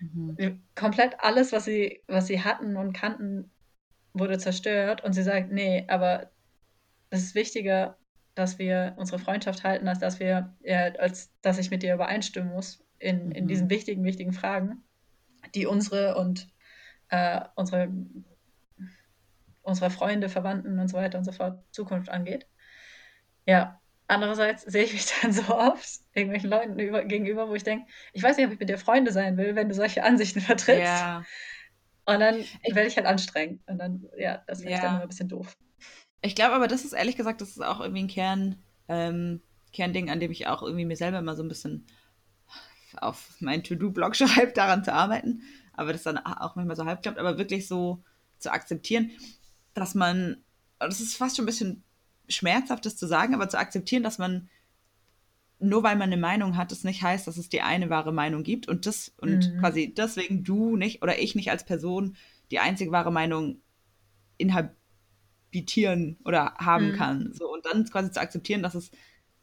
mhm. komplett alles, was sie, was sie hatten und kannten, wurde zerstört und sie sagt, nee, aber es ist wichtiger, dass wir unsere Freundschaft halten, als dass wir, ja, als dass ich mit dir übereinstimmen muss in, in diesen mhm. wichtigen, wichtigen Fragen, die unsere und äh, unsere, unsere Freunde, Verwandten und so weiter und so fort Zukunft angeht. Ja, andererseits sehe ich mich [LAUGHS] dann so oft irgendwelchen Leuten über, gegenüber, wo ich denke, ich weiß nicht, ob ich mit dir Freunde sein will, wenn du solche Ansichten [LAUGHS] vertrittst. Ja. Und dann werde ich halt anstrengend. Und dann, ja, das finde ja. ich dann immer ein bisschen doof. Ich glaube aber, das ist ehrlich gesagt, das ist auch irgendwie ein Kern, ähm, Kernding, an dem ich auch irgendwie mir selber immer so ein bisschen auf meinen To-Do-Blog [LAUGHS] schreibe, daran zu arbeiten. Aber das dann auch manchmal so halb klappt, aber wirklich so zu akzeptieren, dass man, das ist fast schon ein bisschen schmerzhaft, das zu sagen, aber zu akzeptieren, dass man nur weil man eine Meinung hat, das nicht heißt, dass es die eine wahre Meinung gibt und das und mhm. quasi deswegen du nicht oder ich nicht als Person die einzige wahre Meinung innerhalb bitieren oder haben mhm. kann. So, und dann quasi zu akzeptieren, dass es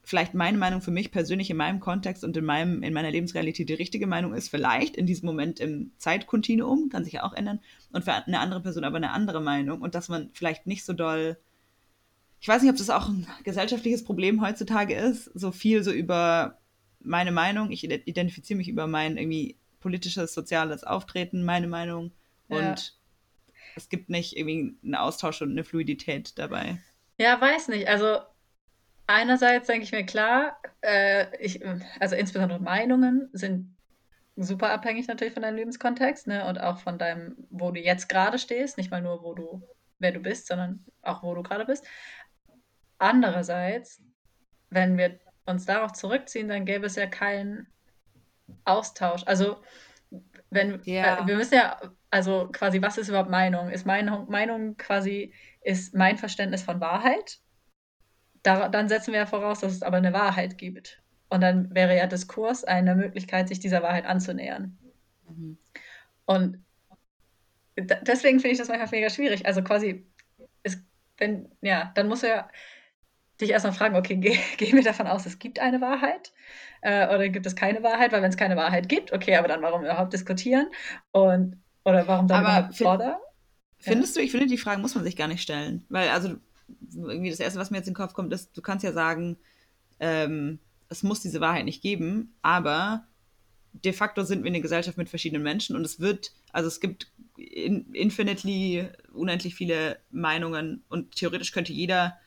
vielleicht meine Meinung für mich persönlich in meinem Kontext und in, meinem, in meiner Lebensrealität die richtige Meinung ist, vielleicht in diesem Moment im Zeitkontinuum, kann sich ja auch ändern, und für eine andere Person aber eine andere Meinung und dass man vielleicht nicht so doll, ich weiß nicht, ob das auch ein gesellschaftliches Problem heutzutage ist, so viel so über meine Meinung, ich identifiziere mich über mein irgendwie politisches, soziales Auftreten, meine Meinung ja. und es gibt nicht irgendwie einen Austausch und eine Fluidität dabei. Ja, weiß nicht. Also einerseits denke ich mir klar, äh, ich, also insbesondere Meinungen sind super abhängig natürlich von deinem Lebenskontext ne? und auch von deinem, wo du jetzt gerade stehst, nicht mal nur, wo du, wer du bist, sondern auch, wo du gerade bist. Andererseits, wenn wir uns darauf zurückziehen, dann gäbe es ja keinen Austausch. Also wenn ja. äh, wir müssen ja also quasi, was ist überhaupt Meinung? Ist Meinung, Meinung quasi, ist mein Verständnis von Wahrheit? Da, dann setzen wir ja voraus, dass es aber eine Wahrheit gibt. Und dann wäre ja Diskurs eine Möglichkeit, sich dieser Wahrheit anzunähern. Mhm. Und deswegen finde ich das manchmal mega schwierig. Also quasi, ist, wenn, ja, dann muss er dich erstmal fragen, okay, gehen geh [LAUGHS] wir davon aus, es gibt eine Wahrheit äh, oder gibt es keine Wahrheit? Weil wenn es keine Wahrheit gibt, okay, aber dann warum überhaupt diskutieren? Und oder warum dann Aber überhaupt fordern? Findest ja. du, ich finde, die Fragen muss man sich gar nicht stellen. Weil, also, irgendwie das Erste, was mir jetzt in den Kopf kommt, ist, du kannst ja sagen, ähm, es muss diese Wahrheit nicht geben, aber de facto sind wir eine Gesellschaft mit verschiedenen Menschen und es wird Also es gibt in, infinitely, unendlich viele Meinungen und theoretisch könnte jeder,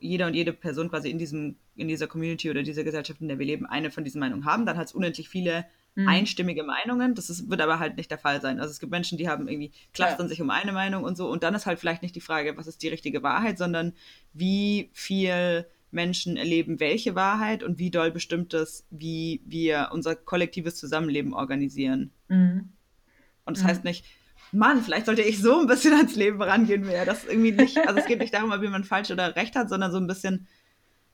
jeder und jede Person quasi in diesem, in dieser Community oder dieser Gesellschaft, in der wir leben, eine von diesen Meinungen haben. Dann hat es unendlich viele mhm. einstimmige Meinungen. Das ist, wird aber halt nicht der Fall sein. Also es gibt Menschen, die haben irgendwie, clustern ja. sich um eine Meinung und so. Und dann ist halt vielleicht nicht die Frage, was ist die richtige Wahrheit, sondern wie viel Menschen erleben welche Wahrheit und wie doll bestimmt das, wie wir unser kollektives Zusammenleben organisieren. Mhm. Und das mhm. heißt nicht, Mann, vielleicht sollte ich so ein bisschen ans Leben rangehen, wäre das irgendwie nicht, also es geht nicht darum, ob jemand falsch oder recht hat, sondern so ein bisschen,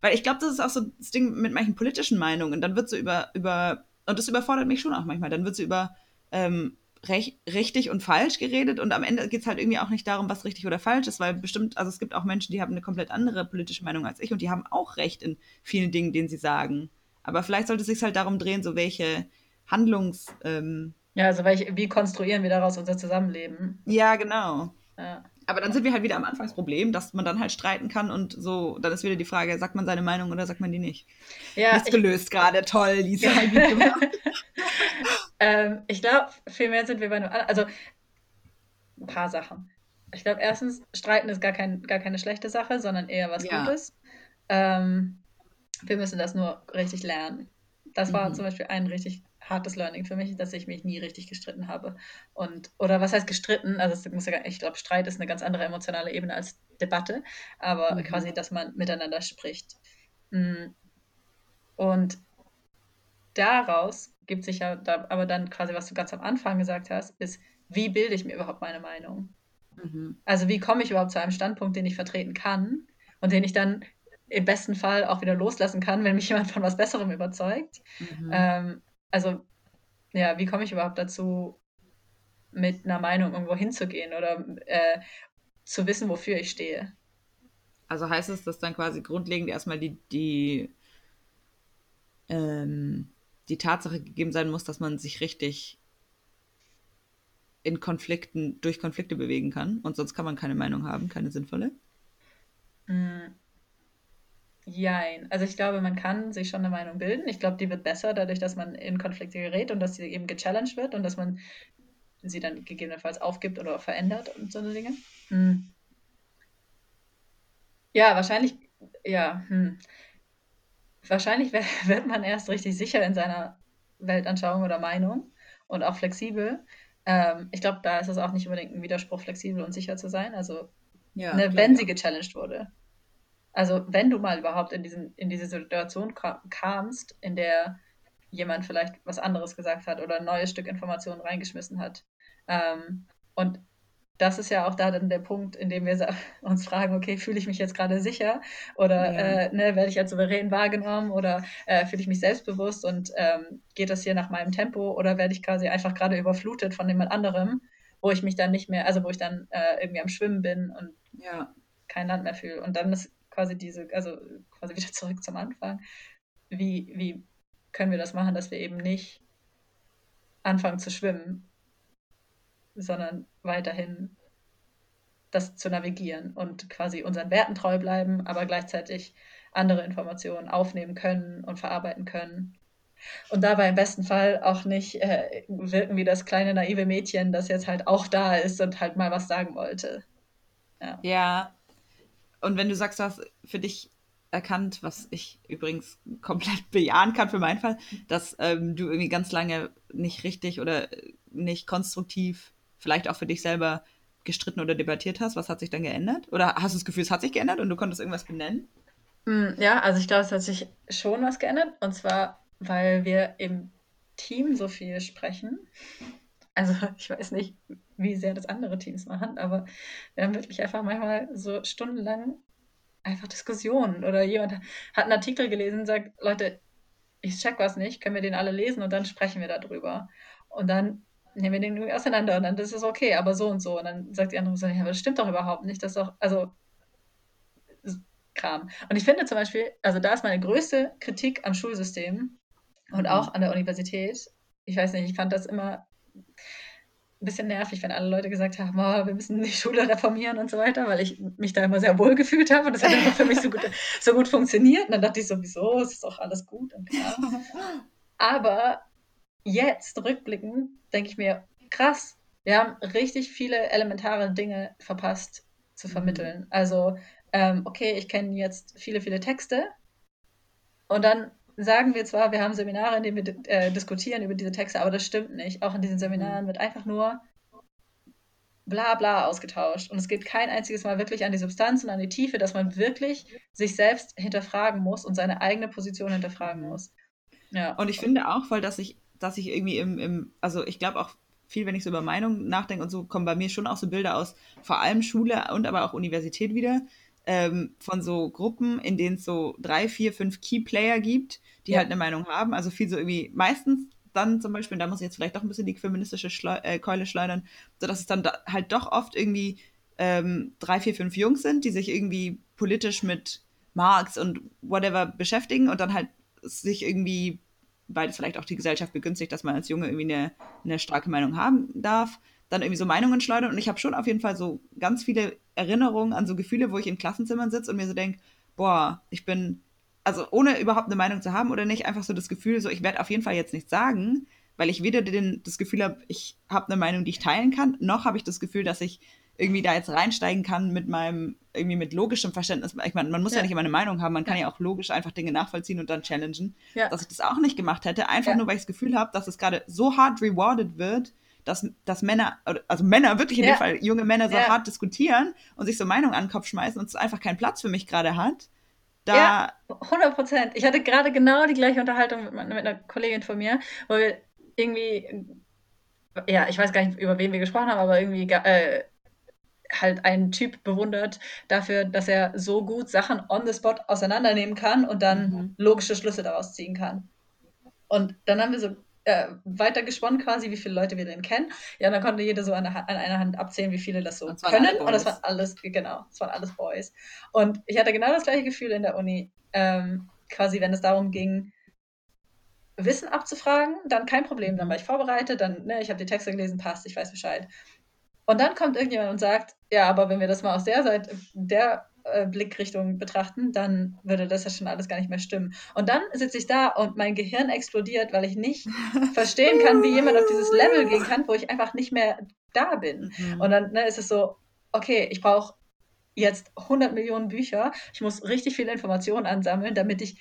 weil ich glaube, das ist auch so das Ding mit manchen politischen Meinungen. Dann wird so über, über und das überfordert mich schon auch manchmal. Dann wird so über ähm, recht, richtig und falsch geredet und am Ende geht es halt irgendwie auch nicht darum, was richtig oder falsch ist, weil bestimmt, also es gibt auch Menschen, die haben eine komplett andere politische Meinung als ich und die haben auch recht in vielen Dingen, denen sie sagen. Aber vielleicht sollte es sich halt darum drehen, so welche Handlungs... Ähm, ja, also welche, wie konstruieren wir daraus unser Zusammenleben? Ja, genau. Ja. Aber dann sind wir halt wieder am Anfangsproblem, dass man dann halt streiten kann und so, dann ist wieder die Frage, sagt man seine Meinung oder sagt man die nicht? Ja. Ist gelöst gerade, toll, Lisa. [LAUGHS] ähm, ich glaube, vielmehr sind wir bei einem, also ein paar Sachen. Ich glaube, erstens, streiten ist gar, kein, gar keine schlechte Sache, sondern eher was ja. Gutes. Ähm, wir müssen das nur richtig lernen. Das war mhm. zum Beispiel ein richtig hartes Learning für mich, dass ich mich nie richtig gestritten habe. Und, oder was heißt gestritten? Also muss ja, ich glaube, Streit ist eine ganz andere emotionale Ebene als Debatte, aber mhm. quasi, dass man miteinander spricht. Mm. Und daraus gibt sich ja, da, aber dann quasi, was du ganz am Anfang gesagt hast, ist, wie bilde ich mir überhaupt meine Meinung? Mhm. Also wie komme ich überhaupt zu einem Standpunkt, den ich vertreten kann und den ich dann im besten Fall auch wieder loslassen kann, wenn mich jemand von was Besserem überzeugt. Mhm. Ähm, also, ja, wie komme ich überhaupt dazu, mit einer Meinung irgendwo hinzugehen oder äh, zu wissen, wofür ich stehe? Also heißt es, dass dann quasi grundlegend erstmal die, die, ähm, die Tatsache gegeben sein muss, dass man sich richtig in Konflikten, durch Konflikte bewegen kann und sonst kann man keine Meinung haben, keine sinnvolle? Jein. Also ich glaube, man kann sich schon eine Meinung bilden. Ich glaube, die wird besser, dadurch, dass man in Konflikte gerät und dass sie eben gechallenged wird und dass man sie dann gegebenenfalls aufgibt oder verändert und so eine Dinge. Hm. Ja, wahrscheinlich, ja, hm. Wahrscheinlich [LAUGHS] wird man erst richtig sicher in seiner Weltanschauung oder Meinung und auch flexibel. Ähm, ich glaube, da ist es auch nicht unbedingt ein Widerspruch, flexibel und sicher zu sein. Also, ja, ne, wenn sie gechallenged wurde. Also wenn du mal überhaupt in, diesen, in diese Situation kamst, in der jemand vielleicht was anderes gesagt hat oder ein neues Stück Informationen reingeschmissen hat. Ähm, und das ist ja auch da dann der Punkt, in dem wir [LAUGHS] uns fragen, okay, fühle ich mich jetzt gerade sicher oder ja. äh, ne, werde ich als souverän wahrgenommen oder äh, fühle ich mich selbstbewusst und ähm, geht das hier nach meinem Tempo oder werde ich quasi einfach gerade überflutet von jemand anderem, wo ich mich dann nicht mehr, also wo ich dann äh, irgendwie am Schwimmen bin und ja. kein Land mehr fühle. Und dann ist quasi diese, also quasi wieder [LAUGHS] zurück zum Anfang. Wie, wie können wir das machen, dass wir eben nicht anfangen zu schwimmen, sondern weiterhin das zu navigieren und quasi unseren Werten treu bleiben, aber gleichzeitig andere Informationen aufnehmen können und verarbeiten können. Und dabei im besten Fall auch nicht äh, wirken wie das kleine naive Mädchen, das jetzt halt auch da ist und halt mal was sagen wollte. Ja, ja und wenn du sagst, du hast für dich erkannt, was ich übrigens komplett [LAUGHS] bejahen kann für meinen Fall, dass ähm, du irgendwie ganz lange nicht richtig oder nicht konstruktiv, vielleicht auch für dich selber gestritten oder debattiert hast. Was hat sich dann geändert? Oder hast du das Gefühl, es hat sich geändert und du konntest irgendwas benennen? Hm, ja, also ich glaube, es hat sich schon was geändert. Und zwar, weil wir im Team so viel sprechen. Also [LAUGHS] ich weiß nicht, wie sehr das andere Teams machen, aber wir haben wirklich einfach manchmal so stundenlang einfach Diskussionen oder jemand hat einen Artikel gelesen und sagt, Leute, ich check was nicht, können wir den alle lesen und dann sprechen wir darüber. Und dann nehmen wir den irgendwie auseinander und dann das ist okay, aber so und so. Und dann sagt die andere ja, aber das stimmt doch überhaupt nicht. Das ist doch, also Kram. Und ich finde zum Beispiel, also da ist meine größte Kritik am Schulsystem und mhm. auch an der Universität. Ich weiß nicht, ich fand das immer ein bisschen nervig, wenn alle Leute gesagt haben, oh, wir müssen die Schule reformieren und so weiter, weil ich mich da immer sehr wohl gefühlt habe und das hat [LAUGHS] immer für mich so gut, so gut funktioniert. Und dann dachte ich sowieso, es ist doch alles gut und klar. Aber jetzt, rückblickend, denke ich mir, krass, wir haben richtig viele elementare Dinge verpasst zu mhm. vermitteln. Also, ähm, okay, ich kenne jetzt viele, viele Texte und dann sagen wir zwar, wir haben Seminare, in denen wir äh, diskutieren über diese Texte, aber das stimmt nicht. Auch in diesen Seminaren mhm. wird einfach nur bla bla ausgetauscht. Und es geht kein einziges Mal wirklich an die Substanz und an die Tiefe, dass man wirklich sich selbst hinterfragen muss und seine eigene Position hinterfragen mhm. muss. Ja. Und ich finde auch voll, dass ich, dass ich irgendwie im, im also ich glaube auch viel, wenn ich so über Meinungen nachdenke und so, kommen bei mir schon auch so Bilder aus, vor allem Schule und aber auch Universität wieder, ähm, von so Gruppen, in denen es so drei, vier, fünf Key-Player gibt, die ja. halt eine Meinung haben. Also viel so irgendwie, meistens dann zum Beispiel, da muss ich jetzt vielleicht doch ein bisschen die feministische Schleu äh, Keule schleudern, sodass es dann da halt doch oft irgendwie ähm, drei, vier, fünf Jungs sind, die sich irgendwie politisch mit Marx und whatever beschäftigen und dann halt sich irgendwie, weil es vielleicht auch die Gesellschaft begünstigt, dass man als Junge irgendwie eine, eine starke Meinung haben darf, dann irgendwie so Meinungen schleudern. Und ich habe schon auf jeden Fall so ganz viele Erinnerungen an so Gefühle, wo ich in Klassenzimmern sitze und mir so denke, boah, ich bin also ohne überhaupt eine Meinung zu haben oder nicht, einfach so das Gefühl, so ich werde auf jeden Fall jetzt nichts sagen, weil ich weder den, das Gefühl habe, ich habe eine Meinung, die ich teilen kann, noch habe ich das Gefühl, dass ich irgendwie da jetzt reinsteigen kann mit meinem, irgendwie mit logischem Verständnis. Ich meine, man muss ja. ja nicht immer eine Meinung haben, man kann ja. ja auch logisch einfach Dinge nachvollziehen und dann challengen. Ja. Dass ich das auch nicht gemacht hätte, einfach nur, weil ich das Gefühl habe, dass es gerade so hart rewarded wird, dass, dass Männer, also Männer, wirklich in dem Fall junge Männer so hart diskutieren und sich so Meinungen an den Kopf schmeißen und es einfach keinen Platz für mich gerade hat. Da ja, 100 Prozent. Ich hatte gerade genau die gleiche Unterhaltung mit, mit einer Kollegin von mir, wo wir irgendwie, ja, ich weiß gar nicht, über wen wir gesprochen haben, aber irgendwie äh, halt einen Typ bewundert dafür, dass er so gut Sachen on the spot auseinandernehmen kann und dann mhm. logische Schlüsse daraus ziehen kann. Und dann haben wir so äh, weitergesponnen quasi, wie viele Leute wir denn kennen. Ja, dann konnte jeder so an, an einer Hand abzählen, wie viele das so das können. Und das waren alles, genau, das waren alles Boys. Und ich hatte genau das gleiche Gefühl in der Uni, ähm, quasi, wenn es darum ging, Wissen abzufragen, dann kein Problem, dann war ich vorbereitet, dann, ne, ich habe die Texte gelesen, passt, ich weiß Bescheid. Und dann kommt irgendjemand und sagt, ja, aber wenn wir das mal aus der Seite, der äh, Blickrichtung betrachten, dann würde das ja schon alles gar nicht mehr stimmen. Und dann sitze ich da und mein Gehirn explodiert, weil ich nicht verstehen kann, wie jemand auf dieses Level gehen kann, wo ich einfach nicht mehr da bin. Mhm. Und dann ne, ist es so, okay, ich brauche jetzt 100 Millionen Bücher, ich muss richtig viele Informationen ansammeln, damit ich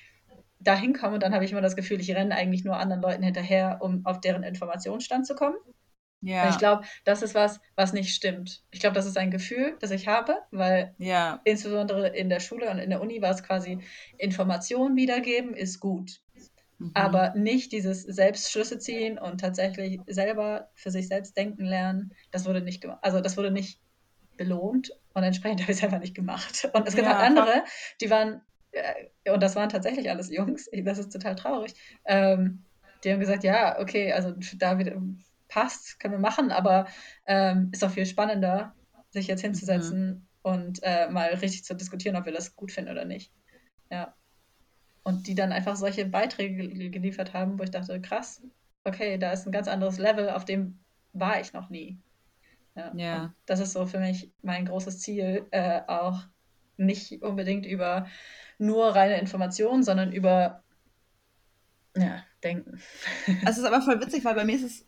da hinkomme. Und dann habe ich immer das Gefühl, ich renne eigentlich nur anderen Leuten hinterher, um auf deren Informationsstand zu kommen. Ja. Ich glaube, das ist was, was nicht stimmt. Ich glaube, das ist ein Gefühl, das ich habe, weil ja. insbesondere in der Schule und in der Uni war es quasi Informationen wiedergeben ist gut. Mhm. Aber nicht dieses Selbstschlüsse ziehen und tatsächlich selber für sich selbst denken lernen, das wurde nicht gemacht. Also das wurde nicht belohnt und entsprechend [LAUGHS] habe ich es einfach nicht gemacht. Und es gibt ja, halt andere, die waren, äh, und das waren tatsächlich alles Jungs, [LAUGHS] das ist total traurig, ähm, die haben gesagt, ja, okay, also da wieder passt, können wir machen, aber ähm, ist auch viel spannender, sich jetzt hinzusetzen mhm. und äh, mal richtig zu diskutieren, ob wir das gut finden oder nicht. Ja. Und die dann einfach solche Beiträge geliefert haben, wo ich dachte, krass, okay, da ist ein ganz anderes Level, auf dem war ich noch nie. Ja. ja. Das ist so für mich mein großes Ziel, äh, auch nicht unbedingt über nur reine Informationen, sondern über ja, Denken. [LAUGHS] Es ist aber voll witzig, weil bei mir ist es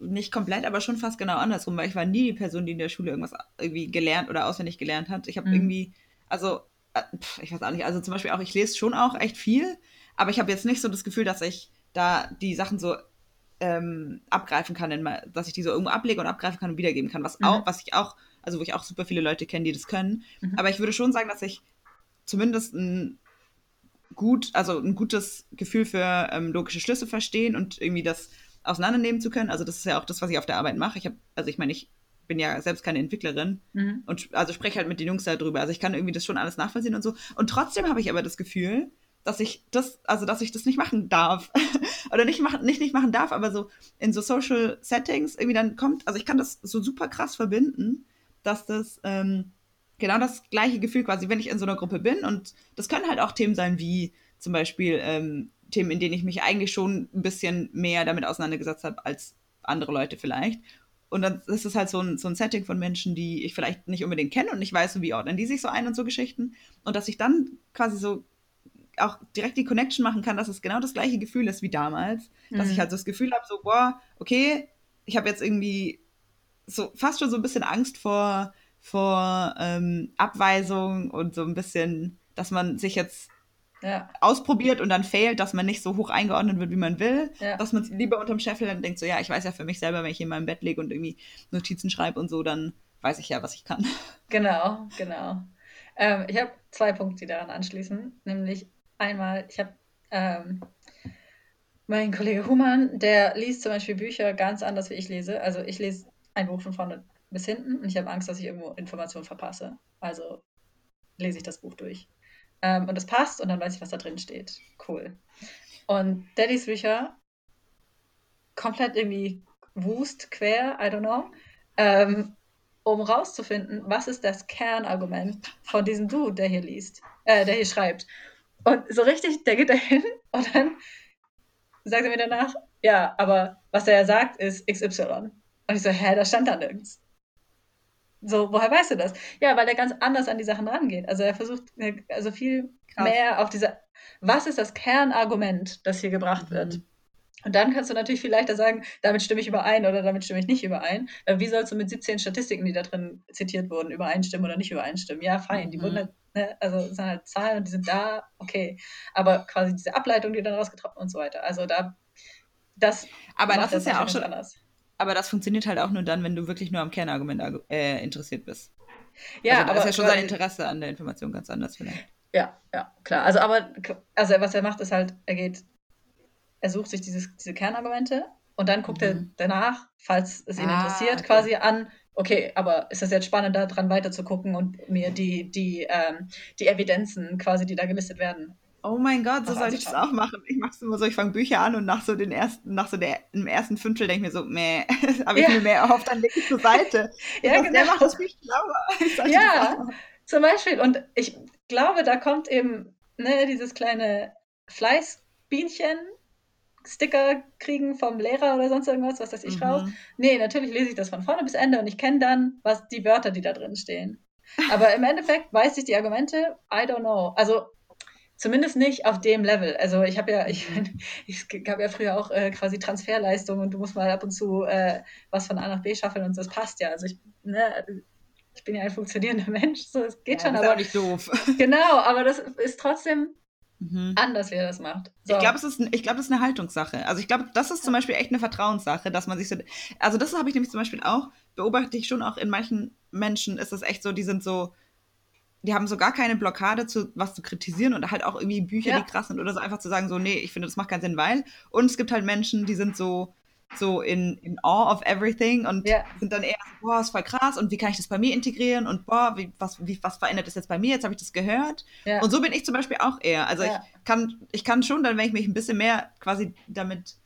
nicht komplett, aber schon fast genau andersrum, weil ich war nie die Person, die in der Schule irgendwas irgendwie gelernt oder auswendig gelernt hat. Ich habe mhm. irgendwie, also, äh, ich weiß auch nicht, also zum Beispiel auch, ich lese schon auch echt viel, aber ich habe jetzt nicht so das Gefühl, dass ich da die Sachen so ähm, abgreifen kann, in, dass ich die so irgendwo ablege und abgreifen kann und wiedergeben kann, was mhm. auch, was ich auch, also wo ich auch super viele Leute kenne, die das können. Mhm. Aber ich würde schon sagen, dass ich zumindest ein gut, also ein gutes Gefühl für ähm, logische Schlüsse verstehen und irgendwie das auseinandernehmen zu können. Also das ist ja auch das, was ich auf der Arbeit mache. Ich habe, also ich meine, ich bin ja selbst keine Entwicklerin mhm. und also spreche halt mit den Jungs darüber. Also ich kann irgendwie das schon alles nachvollziehen und so. Und trotzdem habe ich aber das Gefühl, dass ich das, also dass ich das nicht machen darf. [LAUGHS] Oder nicht machen, nicht nicht machen darf, aber so in so Social Settings irgendwie dann kommt, also ich kann das so super krass verbinden, dass das ähm, genau das gleiche Gefühl quasi, wenn ich in so einer Gruppe bin und das können halt auch Themen sein wie zum Beispiel ähm, Themen, in denen ich mich eigentlich schon ein bisschen mehr damit auseinandergesetzt habe als andere Leute vielleicht. Und dann ist es halt so ein, so ein Setting von Menschen, die ich vielleicht nicht unbedingt kenne und nicht weiß, wie ordnen die sich so ein und so Geschichten. Und dass ich dann quasi so auch direkt die Connection machen kann, dass es genau das gleiche Gefühl ist wie damals. Mhm. Dass ich halt so das Gefühl habe, so, boah, okay, ich habe jetzt irgendwie so fast schon so ein bisschen Angst vor, vor ähm, Abweisung und so ein bisschen, dass man sich jetzt Ja, ausprobiert und dann fehlt, dass man nicht so hoch eingeordnet wird, wie man will, Ja. dass man lieber unterm Scheffel dann denkt, so ja, ich weiß ja für mich selber, wenn ich in meinem Bett liege und irgendwie Notizen schreibe und so, dann weiß ich ja, was ich kann. [LAUGHS] genau, genau. Ähm, ich habe zwei Punkte, die daran anschließen. Nämlich einmal, ich habe ähm, mein Kollege Human, der liest zum Beispiel Bücher ganz anders, wie ich lese. Also ich lese ein Buch von vorne bis hinten und ich habe Angst, dass ich irgendwo Informationen verpasse. Also lese ich das Buch durch. Ähm, und das passt und dann weiß ich, was da drin steht. Cool. Und Daddys Bücher komplett irgendwie wust, quer, I don't know, ähm, um rauszufinden, was ist das Kernargument von diesem Dude, der hier liest, äh, der hier schreibt. Und so richtig, der geht dahin [LAUGHS] und dann sagt er mir danach, ja, aber was er ja sagt, ist XY. Und ich so, hä, das stand da nirgends. So, woher weißt du das? Ja, weil er ganz anders an die Sachen rangeht. Also er versucht äh, also viel Krass. mehr auf diese, was ist das Kernargument, das hier gebracht wird? Mhm. Und dann kannst du natürlich viel leichter sagen, damit stimme ich überein oder damit stimme ich nicht überein. Äh, Wie sollst du mit 17 Statistiken, die da drin zitiert wurden, übereinstimmen oder nicht übereinstimmen? Ja, fein, die Mhm. wurden halt, ne, also es sind halt Zahlen und die sind da, okay. Aber quasi diese Ableitung, die dann rausgetroffen und so weiter. Also da, das Aber das ist ja auch schon, anders. Aber das funktioniert halt auch nur dann, wenn du wirklich nur am Kernargument argu- äh, interessiert bist. Ja, also da aber ist ja schon sein Interesse an der Information ganz anders vielleicht. Ja, ja, klar. Also, aber, also was er macht, ist halt, er geht, er sucht sich dieses, diese Kernargumente und dann guckt er Mhm. danach, falls es ihn Ah, interessiert, okay. quasi an, okay, aber ist das jetzt spannend, da dran weiter zu gucken und mir die, die, ähm, die Evidenzen quasi, die da gelistet werden. Oh mein Gott, so sollte ich das auch machen. Ich mache es immer so, ich fange Bücher an und nach so den ersten, nach so der im ersten Fünftel denke ich mir so, meh, [LAUGHS] habe ich Ja. mir mehr erhofft, dann lege ich zur Seite. [LAUGHS] Ja, Ich dachte, Der genau. macht das viel schlauer. [LAUGHS] Ja. das. Zum Beispiel, und ich glaube, da kommt eben ne, dieses kleine Fleißbienchen, Sticker kriegen vom Lehrer oder sonst irgendwas, was weiß ich, raus. Mhm. Nee, natürlich lese ich das von vorne bis Ende und ich kenne dann, was die Wörter, die da drin stehen. Aber im Endeffekt weiß ich die Argumente, I don't know. Also zumindest nicht auf dem Level. Also ich habe ja, ich, ich [LAUGHS] gab ja früher auch äh, quasi Transferleistung und du musst mal ab und zu äh, was von A nach B schaffen und das passt ja. Also ich, ne, ich bin ja ein funktionierender [LAUGHS] Mensch, so es geht Ja, schon, das ist aber auch nicht doof. [LAUGHS] genau, aber das ist trotzdem Mhm. anders, wie er das macht. So. Ich glaube, es ist, ich glaube, das ist eine Haltungssache. Also ich glaube, das ist zum Beispiel echt eine Vertrauenssache, dass man sich so, also das habe ich nämlich zum Beispiel auch, beobachte ich schon auch in manchen Menschen, ist es echt so, die sind so, die haben so gar keine Blockade zu was zu kritisieren und halt auch irgendwie Bücher, Ja. die krass sind oder so einfach zu sagen, so, nee, ich finde, das macht keinen Sinn, weil. Und es gibt halt Menschen, die sind so, so in, in awe of everything und Ja. sind dann eher so, boah, ist voll krass und wie kann ich das bei mir integrieren und boah, wie, was, wie, was verändert das jetzt bei mir? Jetzt habe ich das gehört. ja. Und so bin ich zum Beispiel auch eher. Also ich kann, ich kann schon dann, wenn ich mich ein bisschen mehr quasi damit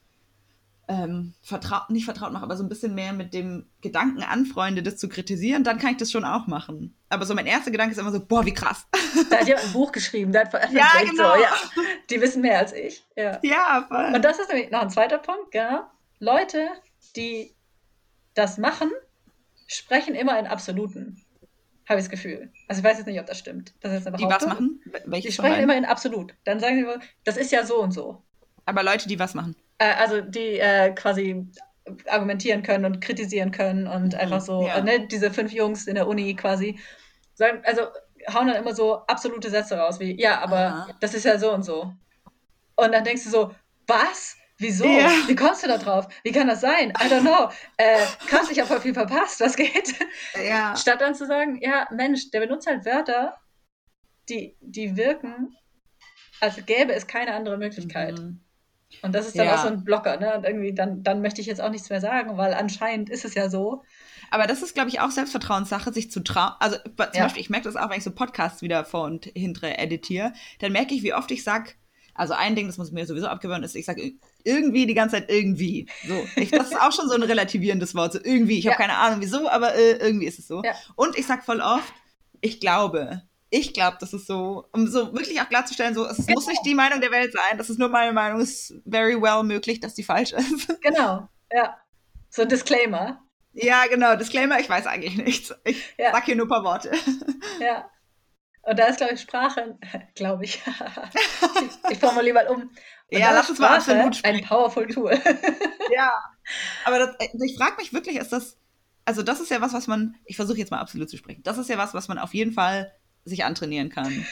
ähm, vertraut, nicht vertraut mache, aber so ein bisschen mehr mit dem Gedanken anfreunde, das zu kritisieren, dann kann ich das schon auch machen. Aber so mein erster Gedanke ist immer so, boah, wie krass. [LAUGHS] Da hat jemand ein Buch geschrieben, der hat. Ja, genau. So, ja. Die wissen mehr als ich. Ja. ja, voll. Und das ist nämlich noch ein zweiter Punkt, genau. Leute, die das machen, sprechen immer in Absoluten. Habe ich das Gefühl. Also ich weiß jetzt nicht, ob das stimmt. Das ist eine die was machen? Welche Die sprechen immer in Absolut. Dann sagen sie, wohl, das ist ja so und so. Aber Leute, die was machen. Äh, also die äh, quasi argumentieren können und kritisieren können und Mhm, einfach so, ja. ne, diese fünf Jungs in der Uni quasi, sagen, also hauen dann immer so absolute Sätze raus, wie, ja, aber Aha. das ist ja so und so. Und dann denkst du so, was? Wieso? Ja. Wie kommst du da drauf? Wie kann das sein? I don't know. Äh, krass, ich habe voll viel verpasst. Was geht? Ja. Statt dann zu sagen, ja, Mensch, der benutzt halt Wörter, die, die wirken, als gäbe es keine andere Möglichkeit. Mhm. Und das ist dann Ja. auch so ein Blocker, ne? Und irgendwie, dann, dann möchte ich jetzt auch nichts mehr sagen, weil anscheinend ist es ja so. Aber das ist, glaube ich, auch Selbstvertrauenssache, sich zu trauen. Also zum Ja. Beispiel, ich merke das auch, wenn ich so Podcasts wieder vor und hintere editiere, dann merke ich, wie oft ich sag, also ein Ding, das muss mir sowieso abgewöhnen, ist, ich sage irgendwie die ganze Zeit irgendwie. So, ich, das ist auch schon so ein relativierendes Wort, so irgendwie. Ich habe Ja. keine Ahnung wieso, aber äh, irgendwie ist es so. Und ich sag voll oft, ich glaube. Ich glaube, das ist so, um so wirklich auch klarzustellen, so, es ist- muss nicht die Meinung der Welt sein, das ist nur meine Meinung, es ist very well möglich, dass die falsch ist. [LAUGHS] Genau, ja. So ein Disclaimer. ja, genau, Disclaimer, ich weiß eigentlich nichts. Ich Ja. sag hier nur ein paar Worte. Ja. Und da ist, glaube ich, Sprache, [LAUGHS] glaube ich. [LAUGHS] ich, formuliere mal um. Und Ja, lass uns mal absolut ein powerful Tool. Ja, Aber das, äh, ich frage mich wirklich, ist das, also das ist ja was, was man, ich versuche jetzt mal absolut zu sprechen, das ist ja was, was man auf jeden Fall sich antrainieren kann.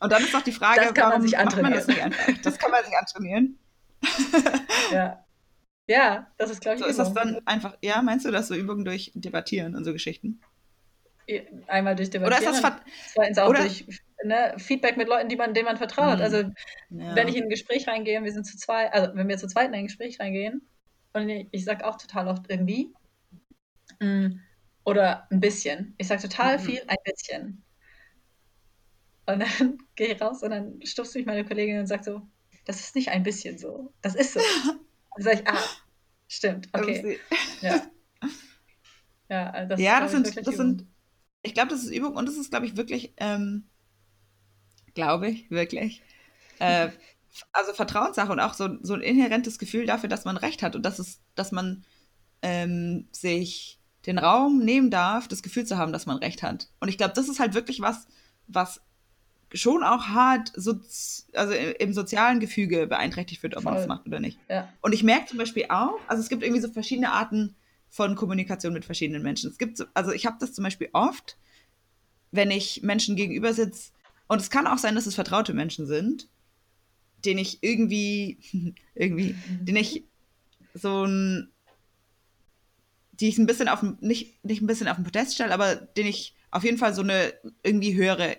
Und dann ist doch die Frage, das kann warum man sich macht man antrainieren. das nicht einfach? Das kann man sich antrainieren. [LAUGHS] Ja. Ja, das ist, glaube ich, So ist das Übung. dann einfach, ja, meinst du das so Übungen durch Debattieren und so Geschichten? Einmal durch Oder ist das Debattieren, zweitens auch oder- durch ne, Feedback mit Leuten, die man, denen man vertraut. Mhm. Also ja. wenn ich in ein Gespräch reingehe und wir sind zu zweit, also wenn wir zu zweit in ein Gespräch reingehen und ich, ich sage auch total oft irgendwie mm, oder ein bisschen. Ich sage total Mhm. viel ein bisschen. Und dann [LAUGHS] gehe ich raus und dann stupst mich meine Kollegin und sagt so, das ist nicht ein bisschen so, das ist so. [LAUGHS] Dann sage ich, ah, stimmt, okay, ja. Ja, also das, ja, ist, das sind, das Übung. sind, ich glaube, das ist Übung und das ist, glaube ich, wirklich, ähm, glaube ich, wirklich, äh, [LAUGHS] also Vertrauenssache und auch so, so ein inhärentes Gefühl dafür, dass man Recht hat und dass es, dass man ähm, sich den Raum nehmen darf, das Gefühl zu haben, dass man Recht hat. Und ich glaube, das ist halt wirklich was, was schon auch hart so, also im sozialen Gefüge beeinträchtigt wird, ob man Voll. das macht oder nicht. Ja, Und ich merke zum Beispiel auch, also es gibt irgendwie so verschiedene Arten von Kommunikation mit verschiedenen Menschen. Es gibt, so, also ich habe das zum Beispiel oft, wenn ich Menschen gegenüber sitze, und es kann auch sein, dass es vertraute Menschen sind, denen ich irgendwie, [LAUGHS] irgendwie, den ich so ein, die ich ein bisschen auf, nicht, nicht ein bisschen auf den Podest stelle, aber den ich auf jeden Fall so eine irgendwie höhere,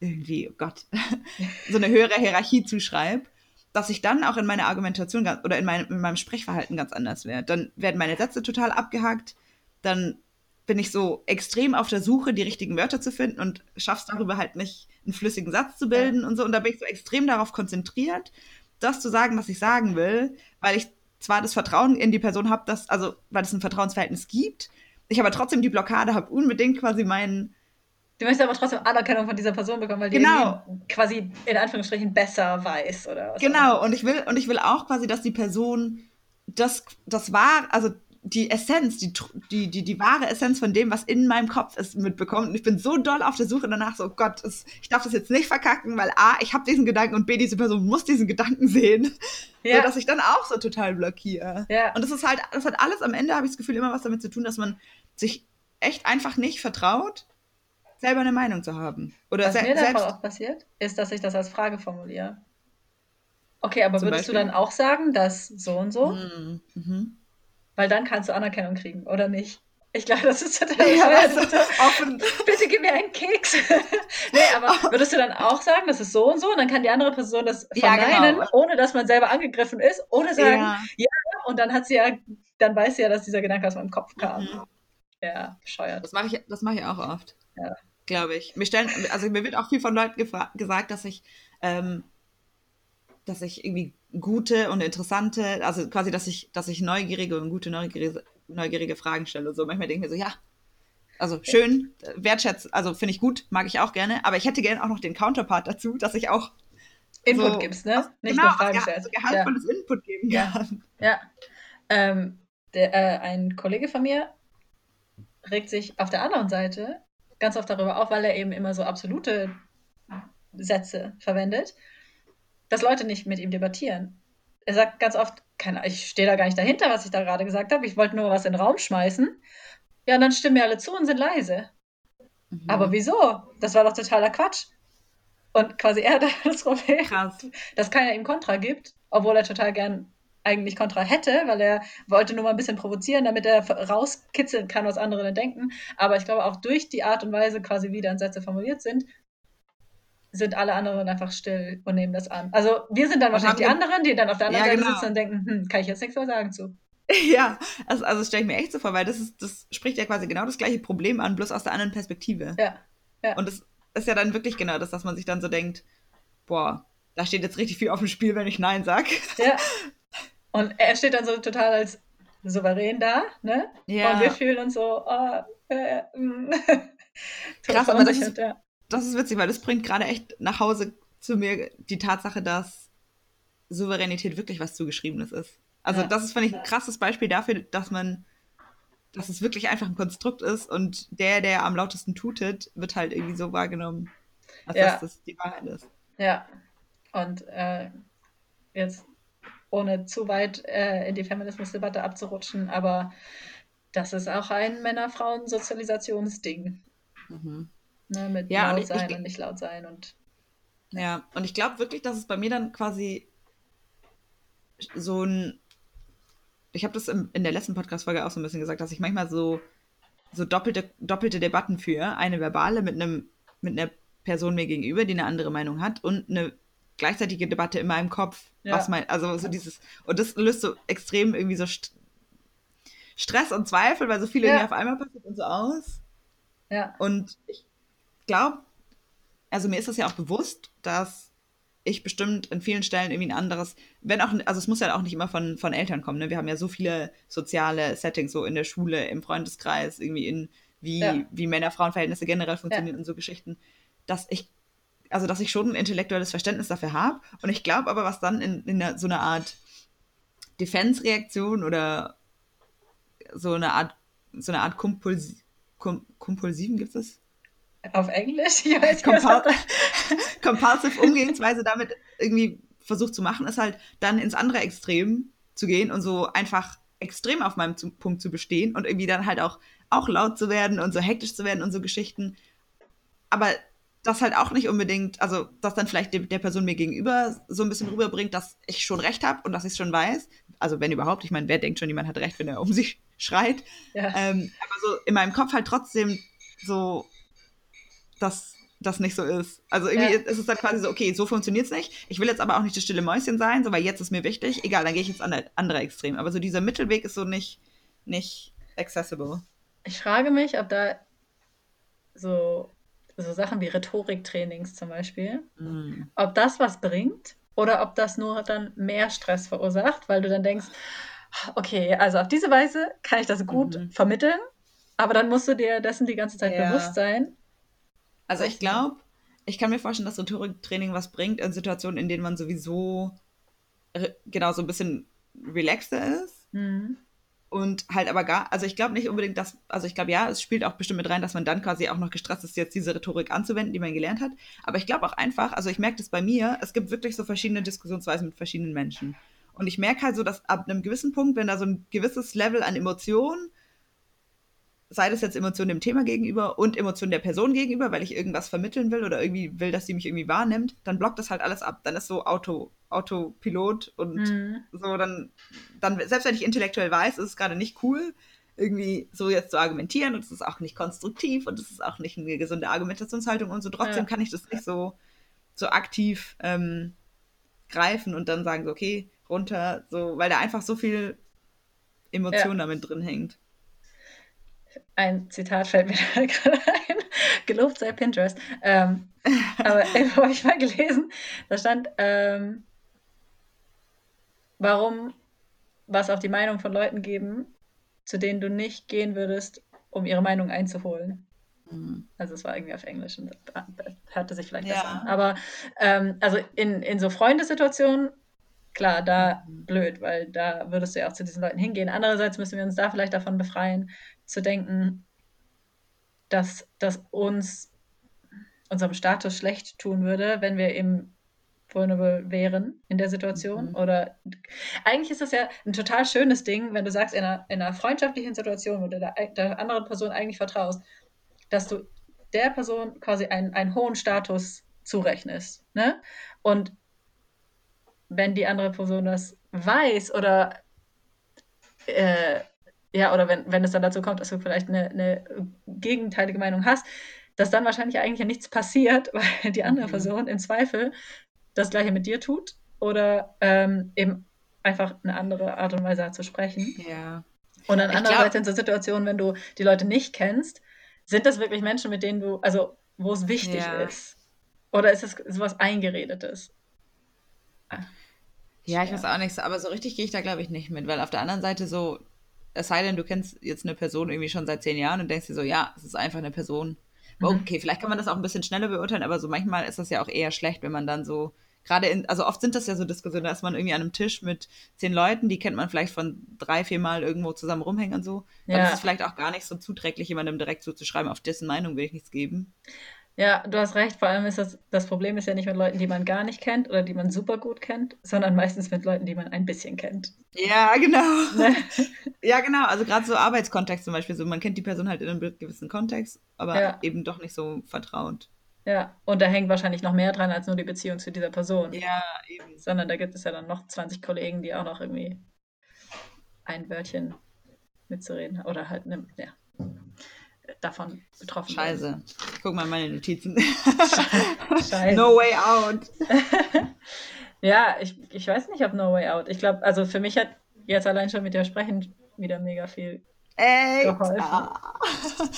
irgendwie, oh Gott, [LAUGHS] so eine höhere Hierarchie zuschreibe, dass ich dann auch in meiner Argumentation ganz, oder in, meinem in meinem Sprechverhalten ganz anders werde. Dann werden meine Sätze total abgehackt, dann bin ich so extrem auf der Suche, die richtigen Wörter zu finden und schaff's darüber halt nicht, einen flüssigen Satz zu bilden und so. Und da bin ich so extrem darauf konzentriert, das zu sagen, was ich sagen will, weil ich zwar das Vertrauen in die Person habe, dass, also weil es ein Vertrauensverhältnis gibt, ich aber trotzdem die Blockade habe, unbedingt quasi meinen Du möchtest aber trotzdem Anerkennung von dieser Person bekommen, weil die Genau. quasi in Anführungsstrichen besser weiß oder was. Genau, und ich will, und ich will auch quasi, dass die Person das, das war, also die Essenz, die, die, die, die wahre Essenz von dem, was in meinem Kopf ist, mitbekommt. Und ich bin so doll auf der Suche danach, so oh Gott, es, ich darf das jetzt nicht verkacken, weil A, ich habe diesen Gedanken und B, diese Person muss diesen Gedanken sehen. Ja. So, dass ich dann auch so total blockiere. Ja. Und das ist halt, das hat alles am Ende, habe ich das Gefühl, immer was damit zu tun, dass man sich echt einfach nicht vertraut, selber eine Meinung zu haben. Oder Was se mir voll oft passiert, ist, dass ich das als Frage formuliere. Okay, aber Zum würdest du Beispiel? dann auch sagen, dass so und so? Mhm. Mhm. Weil dann kannst du Anerkennung kriegen, oder nicht? Ich glaube, das ist total Ja, also, offen, [LAUGHS] Bitte gib mir einen Keks. [LAUGHS] nee, aber [LAUGHS] würdest du dann auch sagen, das ist so und so? Und dann kann die andere Person das Ja, verneinen, genau. ohne dass man selber angegriffen ist, ohne sagen, ja. und dann hat sie ja, dann weiß sie ja, dass dieser Gedanke aus meinem Kopf kam. Mhm. Ja, bescheuert. Das mache ich, das mache ich auch oft. Ja. Glaube ich. Mir stellen, also mir wird auch viel von Leuten gesagt, dass ich, ähm, dass ich irgendwie gute und interessante, also quasi, dass ich, dass ich neugierige und gute neugierige, neugierige Fragen stelle. So manchmal denke ich mir so, ja, also schön, wertschätzt, also finde ich gut, mag ich auch gerne, aber ich hätte gerne auch noch den Counterpart dazu, dass ich auch Input so- gibst, ne? Nicht genau, nur Fragen ja, stellst. so gehaltvolles Input geben Ja. kann. Ja. Ähm, der, äh, ein Kollege von mir regt sich auf der anderen Seite ganz oft darüber auf, weil er eben immer so absolute Sätze verwendet, dass Leute nicht mit ihm debattieren. Er sagt ganz oft, keine, ich stehe da gar nicht dahinter, was ich da gerade gesagt habe, ich wollte nur was in den Raum schmeißen. Ja, und dann stimmen mir alle zu und sind leise. Mhm. Aber wieso? Das war doch totaler Quatsch. Und quasi er hat [LAUGHS] das Problem, krass. dass keiner ihm Kontra gibt, obwohl er total gern eigentlich Kontra hätte, weil er wollte nur mal ein bisschen provozieren, damit er rauskitzeln kann, was andere denken. Aber ich glaube, auch durch die Art und Weise, quasi wie dann Sätze formuliert sind, sind alle anderen einfach still und nehmen das an. Also wir sind dann Was wahrscheinlich die anderen, die dann auf der anderen Ja, Seite genau. sitzen und denken, hm, kann ich jetzt nichts mehr sagen zu. [LAUGHS] Ja, also, also stelle ich mir echt so vor, weil das ist, das spricht ja quasi genau das gleiche Problem an, bloß aus der anderen Perspektive. Ja, ja. Und das ist ja dann wirklich genau das, dass man sich dann so denkt, boah, da steht jetzt richtig viel auf dem Spiel, wenn ich Nein sag. ja. [LAUGHS] Und er steht dann so total als souverän da, ne? Ja. Und wir fühlen uns so, oh, äh, mm. [LAUGHS] Krass, aber das verunsichert, ja. Das ist witzig, weil das bringt gerade echt nach Hause zu mir die Tatsache, dass Souveränität wirklich was Zugeschriebenes ist. Also Ja. das ist, finde ich, ein krasses Beispiel dafür, dass man, dass es wirklich einfach ein Konstrukt ist und der, der am lautesten tutet, wird halt irgendwie so wahrgenommen, als Ja. dass das die Wahrheit ist. Ja, und äh, jetzt ohne zu weit äh, in die Feminismusdebatte abzurutschen, aber das ist auch ein Männer-Frauen-Sozialisationsding. Mhm. Ne, mit ja, laut und ich, sein ich, und nicht laut sein und. Ja, und ich glaube wirklich, dass es bei mir dann quasi so ein. Ich habe das in, in der letzten Podcast-Folge auch so ein bisschen gesagt, dass ich manchmal so, so doppelte, doppelte Debatten führe. Eine verbale mit einem mit einer Person mir gegenüber, die eine andere Meinung hat und eine gleichzeitige Debatte in meinem Kopf. Ja. Was mein, also so dieses, und das löst so extrem irgendwie so St Stress und Zweifel, weil so viel ja. auf einmal passiert und so aus. Ja. Und ich glaube, also mir ist das ja auch bewusst, dass ich bestimmt in vielen Stellen irgendwie ein anderes, wenn auch, also es muss ja auch nicht immer von, von Eltern kommen, ne? Wir haben ja so viele soziale Settings, so in der Schule, im Freundeskreis, irgendwie in wie, ja. wie Männer-Frauen-Verhältnisse generell funktionieren ja. und so Geschichten, dass ich, also dass ich schon ein intellektuelles Verständnis dafür habe. Und ich glaube aber, was dann in, in eine, so eine Art Defense-Reaktion oder so eine Art, so eine Art Kompulsi Kom Kompulsiven gibt es? Auf Englisch? [LAUGHS] Ich weiß Compul [LAUGHS] Compulsive Umgehensweise damit irgendwie versucht zu machen, ist halt dann ins andere Extrem zu gehen und so einfach extrem auf meinem Punkt zu bestehen und irgendwie dann halt auch, auch laut zu werden und so hektisch zu werden und so Geschichten. Aber das halt auch nicht unbedingt, also dass dann vielleicht de der Person mir gegenüber so ein bisschen rüberbringt, dass ich schon recht habe und dass ich es schon weiß. Also wenn überhaupt, ich meine, wer denkt schon, jemand hat recht, wenn er um [LAUGHS] sich schreit. Ja. Ähm, aber so in meinem Kopf halt trotzdem so dass das nicht so ist. Also irgendwie ja. ist es dann quasi so, okay, so funktioniert es nicht. Ich will jetzt aber auch nicht das stille Mäuschen sein, so, weil jetzt ist mir wichtig. Egal, dann gehe ich ins andere, andere Extrem. Aber so dieser Mittelweg ist so nicht, nicht accessible. Ich frage mich, ob da so, so Sachen wie Rhetoriktrainings zum Beispiel, mm. ob das was bringt oder ob das nur dann mehr Stress verursacht, weil du dann denkst, okay, also auf diese Weise kann ich das gut mhm. vermitteln, aber dann musst du dir dessen die ganze Zeit ja. bewusst sein also ich glaube, ich kann mir vorstellen, dass Rhetoriktraining was bringt in Situationen, in denen man sowieso genau so ein bisschen relaxter ist. Mhm. Und halt aber gar, also ich glaube nicht unbedingt, dass, also ich glaube ja, es spielt auch bestimmt mit rein, dass man dann quasi auch noch gestresst ist, jetzt diese Rhetorik anzuwenden, die man gelernt hat. Aber ich glaube auch einfach, also ich merke das bei mir, es gibt wirklich so verschiedene Diskussionsweisen mit verschiedenen Menschen. Und ich merke halt so, dass ab einem gewissen Punkt, wenn da so ein gewisses Level an Emotionen sei das jetzt Emotionen dem Thema gegenüber und Emotionen der Person gegenüber, weil ich irgendwas vermitteln will oder irgendwie will, dass sie mich irgendwie wahrnimmt, dann blockt das halt alles ab. Dann ist so Auto, Autopilot und mhm. so dann, dann, selbst wenn ich intellektuell weiß, ist es gerade nicht cool, irgendwie so jetzt zu argumentieren und es ist auch nicht konstruktiv und es ist auch nicht eine gesunde Argumentationshaltung und so. Trotzdem ja. kann ich das nicht so, so aktiv ähm, greifen und dann sagen, so, okay, runter, so, weil da einfach so viel Emotion ja. damit drin hängt ein Zitat fällt mir [LAUGHS] da gerade ein. Gelobt sei Pinterest. Ähm, aber [LAUGHS] habe ich mal gelesen, da stand, ähm, warum was auf die Meinung von Leuten geben, zu denen du nicht gehen würdest, um ihre Meinung einzuholen. Mhm. Also es war irgendwie auf Englisch und das hörte sich vielleicht ja. besser an. Aber ähm, also in, in so Freundesituationen, klar, da mhm. blöd, weil da würdest du ja auch zu diesen Leuten hingehen. Andererseits müssen wir uns da vielleicht davon befreien, zu denken, dass das uns unserem Status schlecht tun würde, wenn wir eben vulnerable wären in der Situation. Mhm. Oder eigentlich ist das ja ein total schönes Ding, wenn du sagst, in einer, in einer freundschaftlichen Situation, wo du der, der anderen Person eigentlich vertraust, dass du der Person quasi einen, einen hohen Status zurechnest. Ne? Und wenn die andere Person das weiß oder äh, ja, oder wenn, wenn es dann dazu kommt, dass du vielleicht eine, eine gegenteilige Meinung hast, dass dann wahrscheinlich eigentlich nichts passiert, [LAUGHS] weil die andere mhm. Person im Zweifel das Gleiche mit dir tut oder ähm, eben einfach eine andere Art und Weise hat zu sprechen. Ja. Und dann andererseits in so Situationen, wenn du die Leute nicht kennst, sind das wirklich Menschen, mit denen du, also wo es wichtig ja. ist? Oder ist es sowas Eingeredetes? Ja, ich weiß auch nichts, aber so richtig gehe ich da, glaube ich, nicht mit, weil auf der anderen Seite so, es sei denn, du kennst jetzt eine Person irgendwie schon seit zehn Jahren und denkst dir so, ja, es ist einfach eine Person. Mhm. Okay, vielleicht kann man das auch ein bisschen schneller beurteilen, aber so manchmal ist das ja auch eher schlecht, wenn man dann so, gerade in, also oft sind das ja so Diskussionen, da ist man irgendwie an einem Tisch mit zehn Leuten, die kennt man vielleicht von drei, vier Mal irgendwo zusammen rumhängen und so. Dann ja. ist es vielleicht auch gar nicht so zuträglich, jemandem direkt so zu schreiben, auf dessen Meinung will ich nichts geben. Ja, du hast recht. Vor allem ist das, das Problem ist ja nicht mit Leuten, die man gar nicht kennt oder die man super gut kennt, sondern meistens mit Leuten, die man ein bisschen kennt. Ja, genau. Ne? [LAUGHS] ja, genau. Also gerade so Arbeitskontext zum Beispiel. So, man kennt die Person halt in einem gewissen Kontext, aber ja. eben doch nicht so vertraut. Ja, und da hängt wahrscheinlich noch mehr dran als nur die Beziehung zu dieser Person. Ja, eben. Sondern da gibt es ja dann noch 20 Kollegen, die auch noch irgendwie ein Wörtchen mitzureden. Oder halt, ne, ja davon betroffen Scheiße. Werden. Guck mal meine Notizen. Scheiße. No way out. [LAUGHS] ja, ich, ich weiß nicht, ob No way out. Ich glaube, also für mich hat jetzt allein schon mit dir sprechen wieder mega viel Ey. Ah.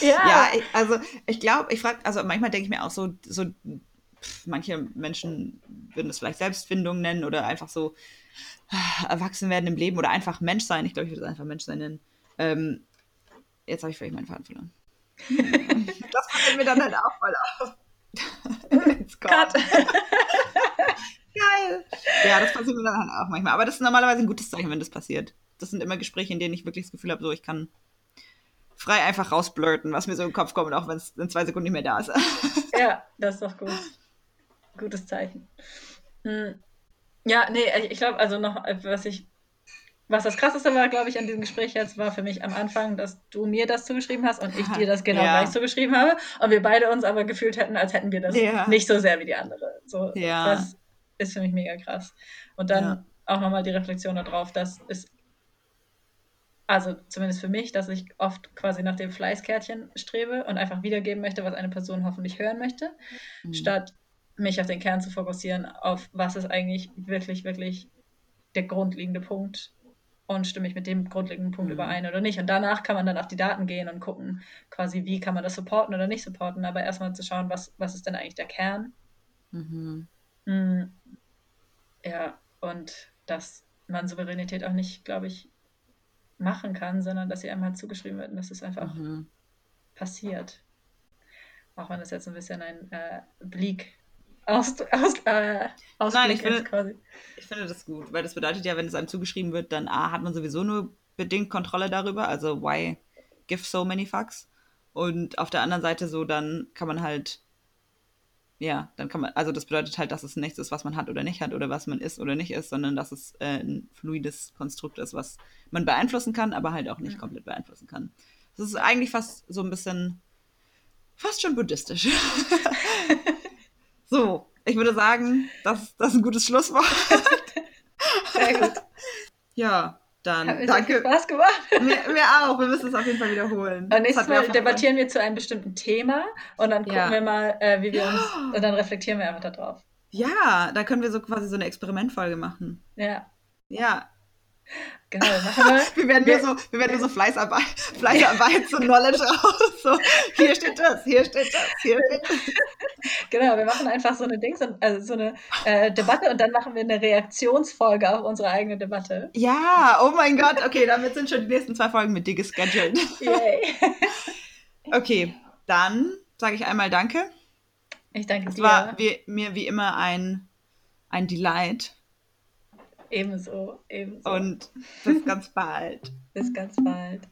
Ja. ja, also ich glaube, ich frage, also manchmal denke ich mir auch so, so pff, manche Menschen würden es vielleicht Selbstfindung nennen oder einfach so äh, erwachsen werden im Leben oder einfach Mensch sein. Ich glaube, ich würde es einfach Mensch sein nennen. Ähm, jetzt habe ich vielleicht meinen Faden verloren [LAUGHS] das fällt mir dann halt auch voll auf. [LAUGHS] Gott. [LAUGHS] Geil. Ja, das passiert mir dann halt auch manchmal. Aber das ist normalerweise ein gutes Zeichen, wenn das passiert. Das sind immer Gespräche, in denen ich wirklich das Gefühl habe, so ich kann frei einfach rausblurten, was mir so im Kopf kommt, auch wenn es in zwei Sekunden nicht mehr da ist. [LAUGHS] ja, das ist doch gut. Gutes Zeichen. Hm. Ja, nee, ich glaube, also noch, was ich was das Krasseste war, glaube ich, an diesem Gespräch jetzt, war für mich am Anfang, dass du mir das zugeschrieben hast und ich dir das genau ja. gleich zugeschrieben habe. Und wir beide uns aber gefühlt hätten, als hätten wir das ja. nicht so sehr wie die andere. So, ja. Das ist für mich mega krass. Und dann ja. auch nochmal die Reflexion darauf, dass es, also zumindest für mich, dass ich oft quasi nach dem Fleißkärtchen strebe und einfach wiedergeben möchte, was eine Person hoffentlich hören möchte, mhm. statt mich auf den Kern zu fokussieren, auf was ist eigentlich wirklich, wirklich der grundlegende Punkt und stimme ich mit dem grundlegenden Punkt mhm. überein oder nicht. Und danach kann man dann auf die Daten gehen und gucken, quasi, wie kann man das supporten oder nicht supporten. Aber erstmal zu schauen, was, was ist denn eigentlich der Kern. Mhm. Mhm. Ja, und dass man Souveränität auch nicht, glaube ich, machen kann, sondern dass sie einem halt zugeschrieben wird und dass es einfach mhm. passiert. Auch wenn das jetzt ein bisschen ein äh, bleak aus, aus, äh, Nein, ich finde, quasi. ich finde das gut, weil das bedeutet ja, wenn es einem zugeschrieben wird, dann A, hat man sowieso nur bedingt Kontrolle darüber, also why give so many fucks? Und auf der anderen Seite so, dann kann man halt, ja, dann kann man, also das bedeutet halt, dass es nichts ist, was man hat oder nicht hat oder was man ist oder nicht ist, sondern dass es äh, ein fluides Konstrukt ist, was man beeinflussen kann, aber halt auch nicht mhm. komplett beeinflussen kann. Das ist eigentlich fast so ein bisschen, fast schon buddhistisch. [LAUGHS] So, ich würde sagen, das, das ist ein gutes Schlusswort. [LAUGHS] Sehr gut. Ja, dann Hat mir danke. Spaß gemacht. Mir, mir, auch. Wir müssen es auf jeden Fall wiederholen. Und nächstes Mal debattieren wir zu einem bestimmten Thema und dann gucken ja. wir mal, äh, wie wir uns, und dann reflektieren wir einfach darauf. Ja, da können wir so quasi so eine Experimentfolge machen. Ja. Ja, Genau, wir. wir werden nur so, wir werden nur so Fleißarbeit, Fleißarbeit, so Knowledge raus. So, hier steht das, hier steht das, hier steht das. Genau, wir machen einfach so eine Dings, also so eine äh, Debatte und dann machen wir eine Reaktionsfolge auf unsere eigene Debatte. Ja, oh mein Gott, okay, damit sind schon die nächsten zwei Folgen mit dir gescheduled. Yay. [LAUGHS] okay, dann sage ich einmal Danke. Ich danke es dir. Es war wie, mir wie immer ein, ein Delight. Ebenso, ebenso. Und bis ganz bald. bis ganz bald.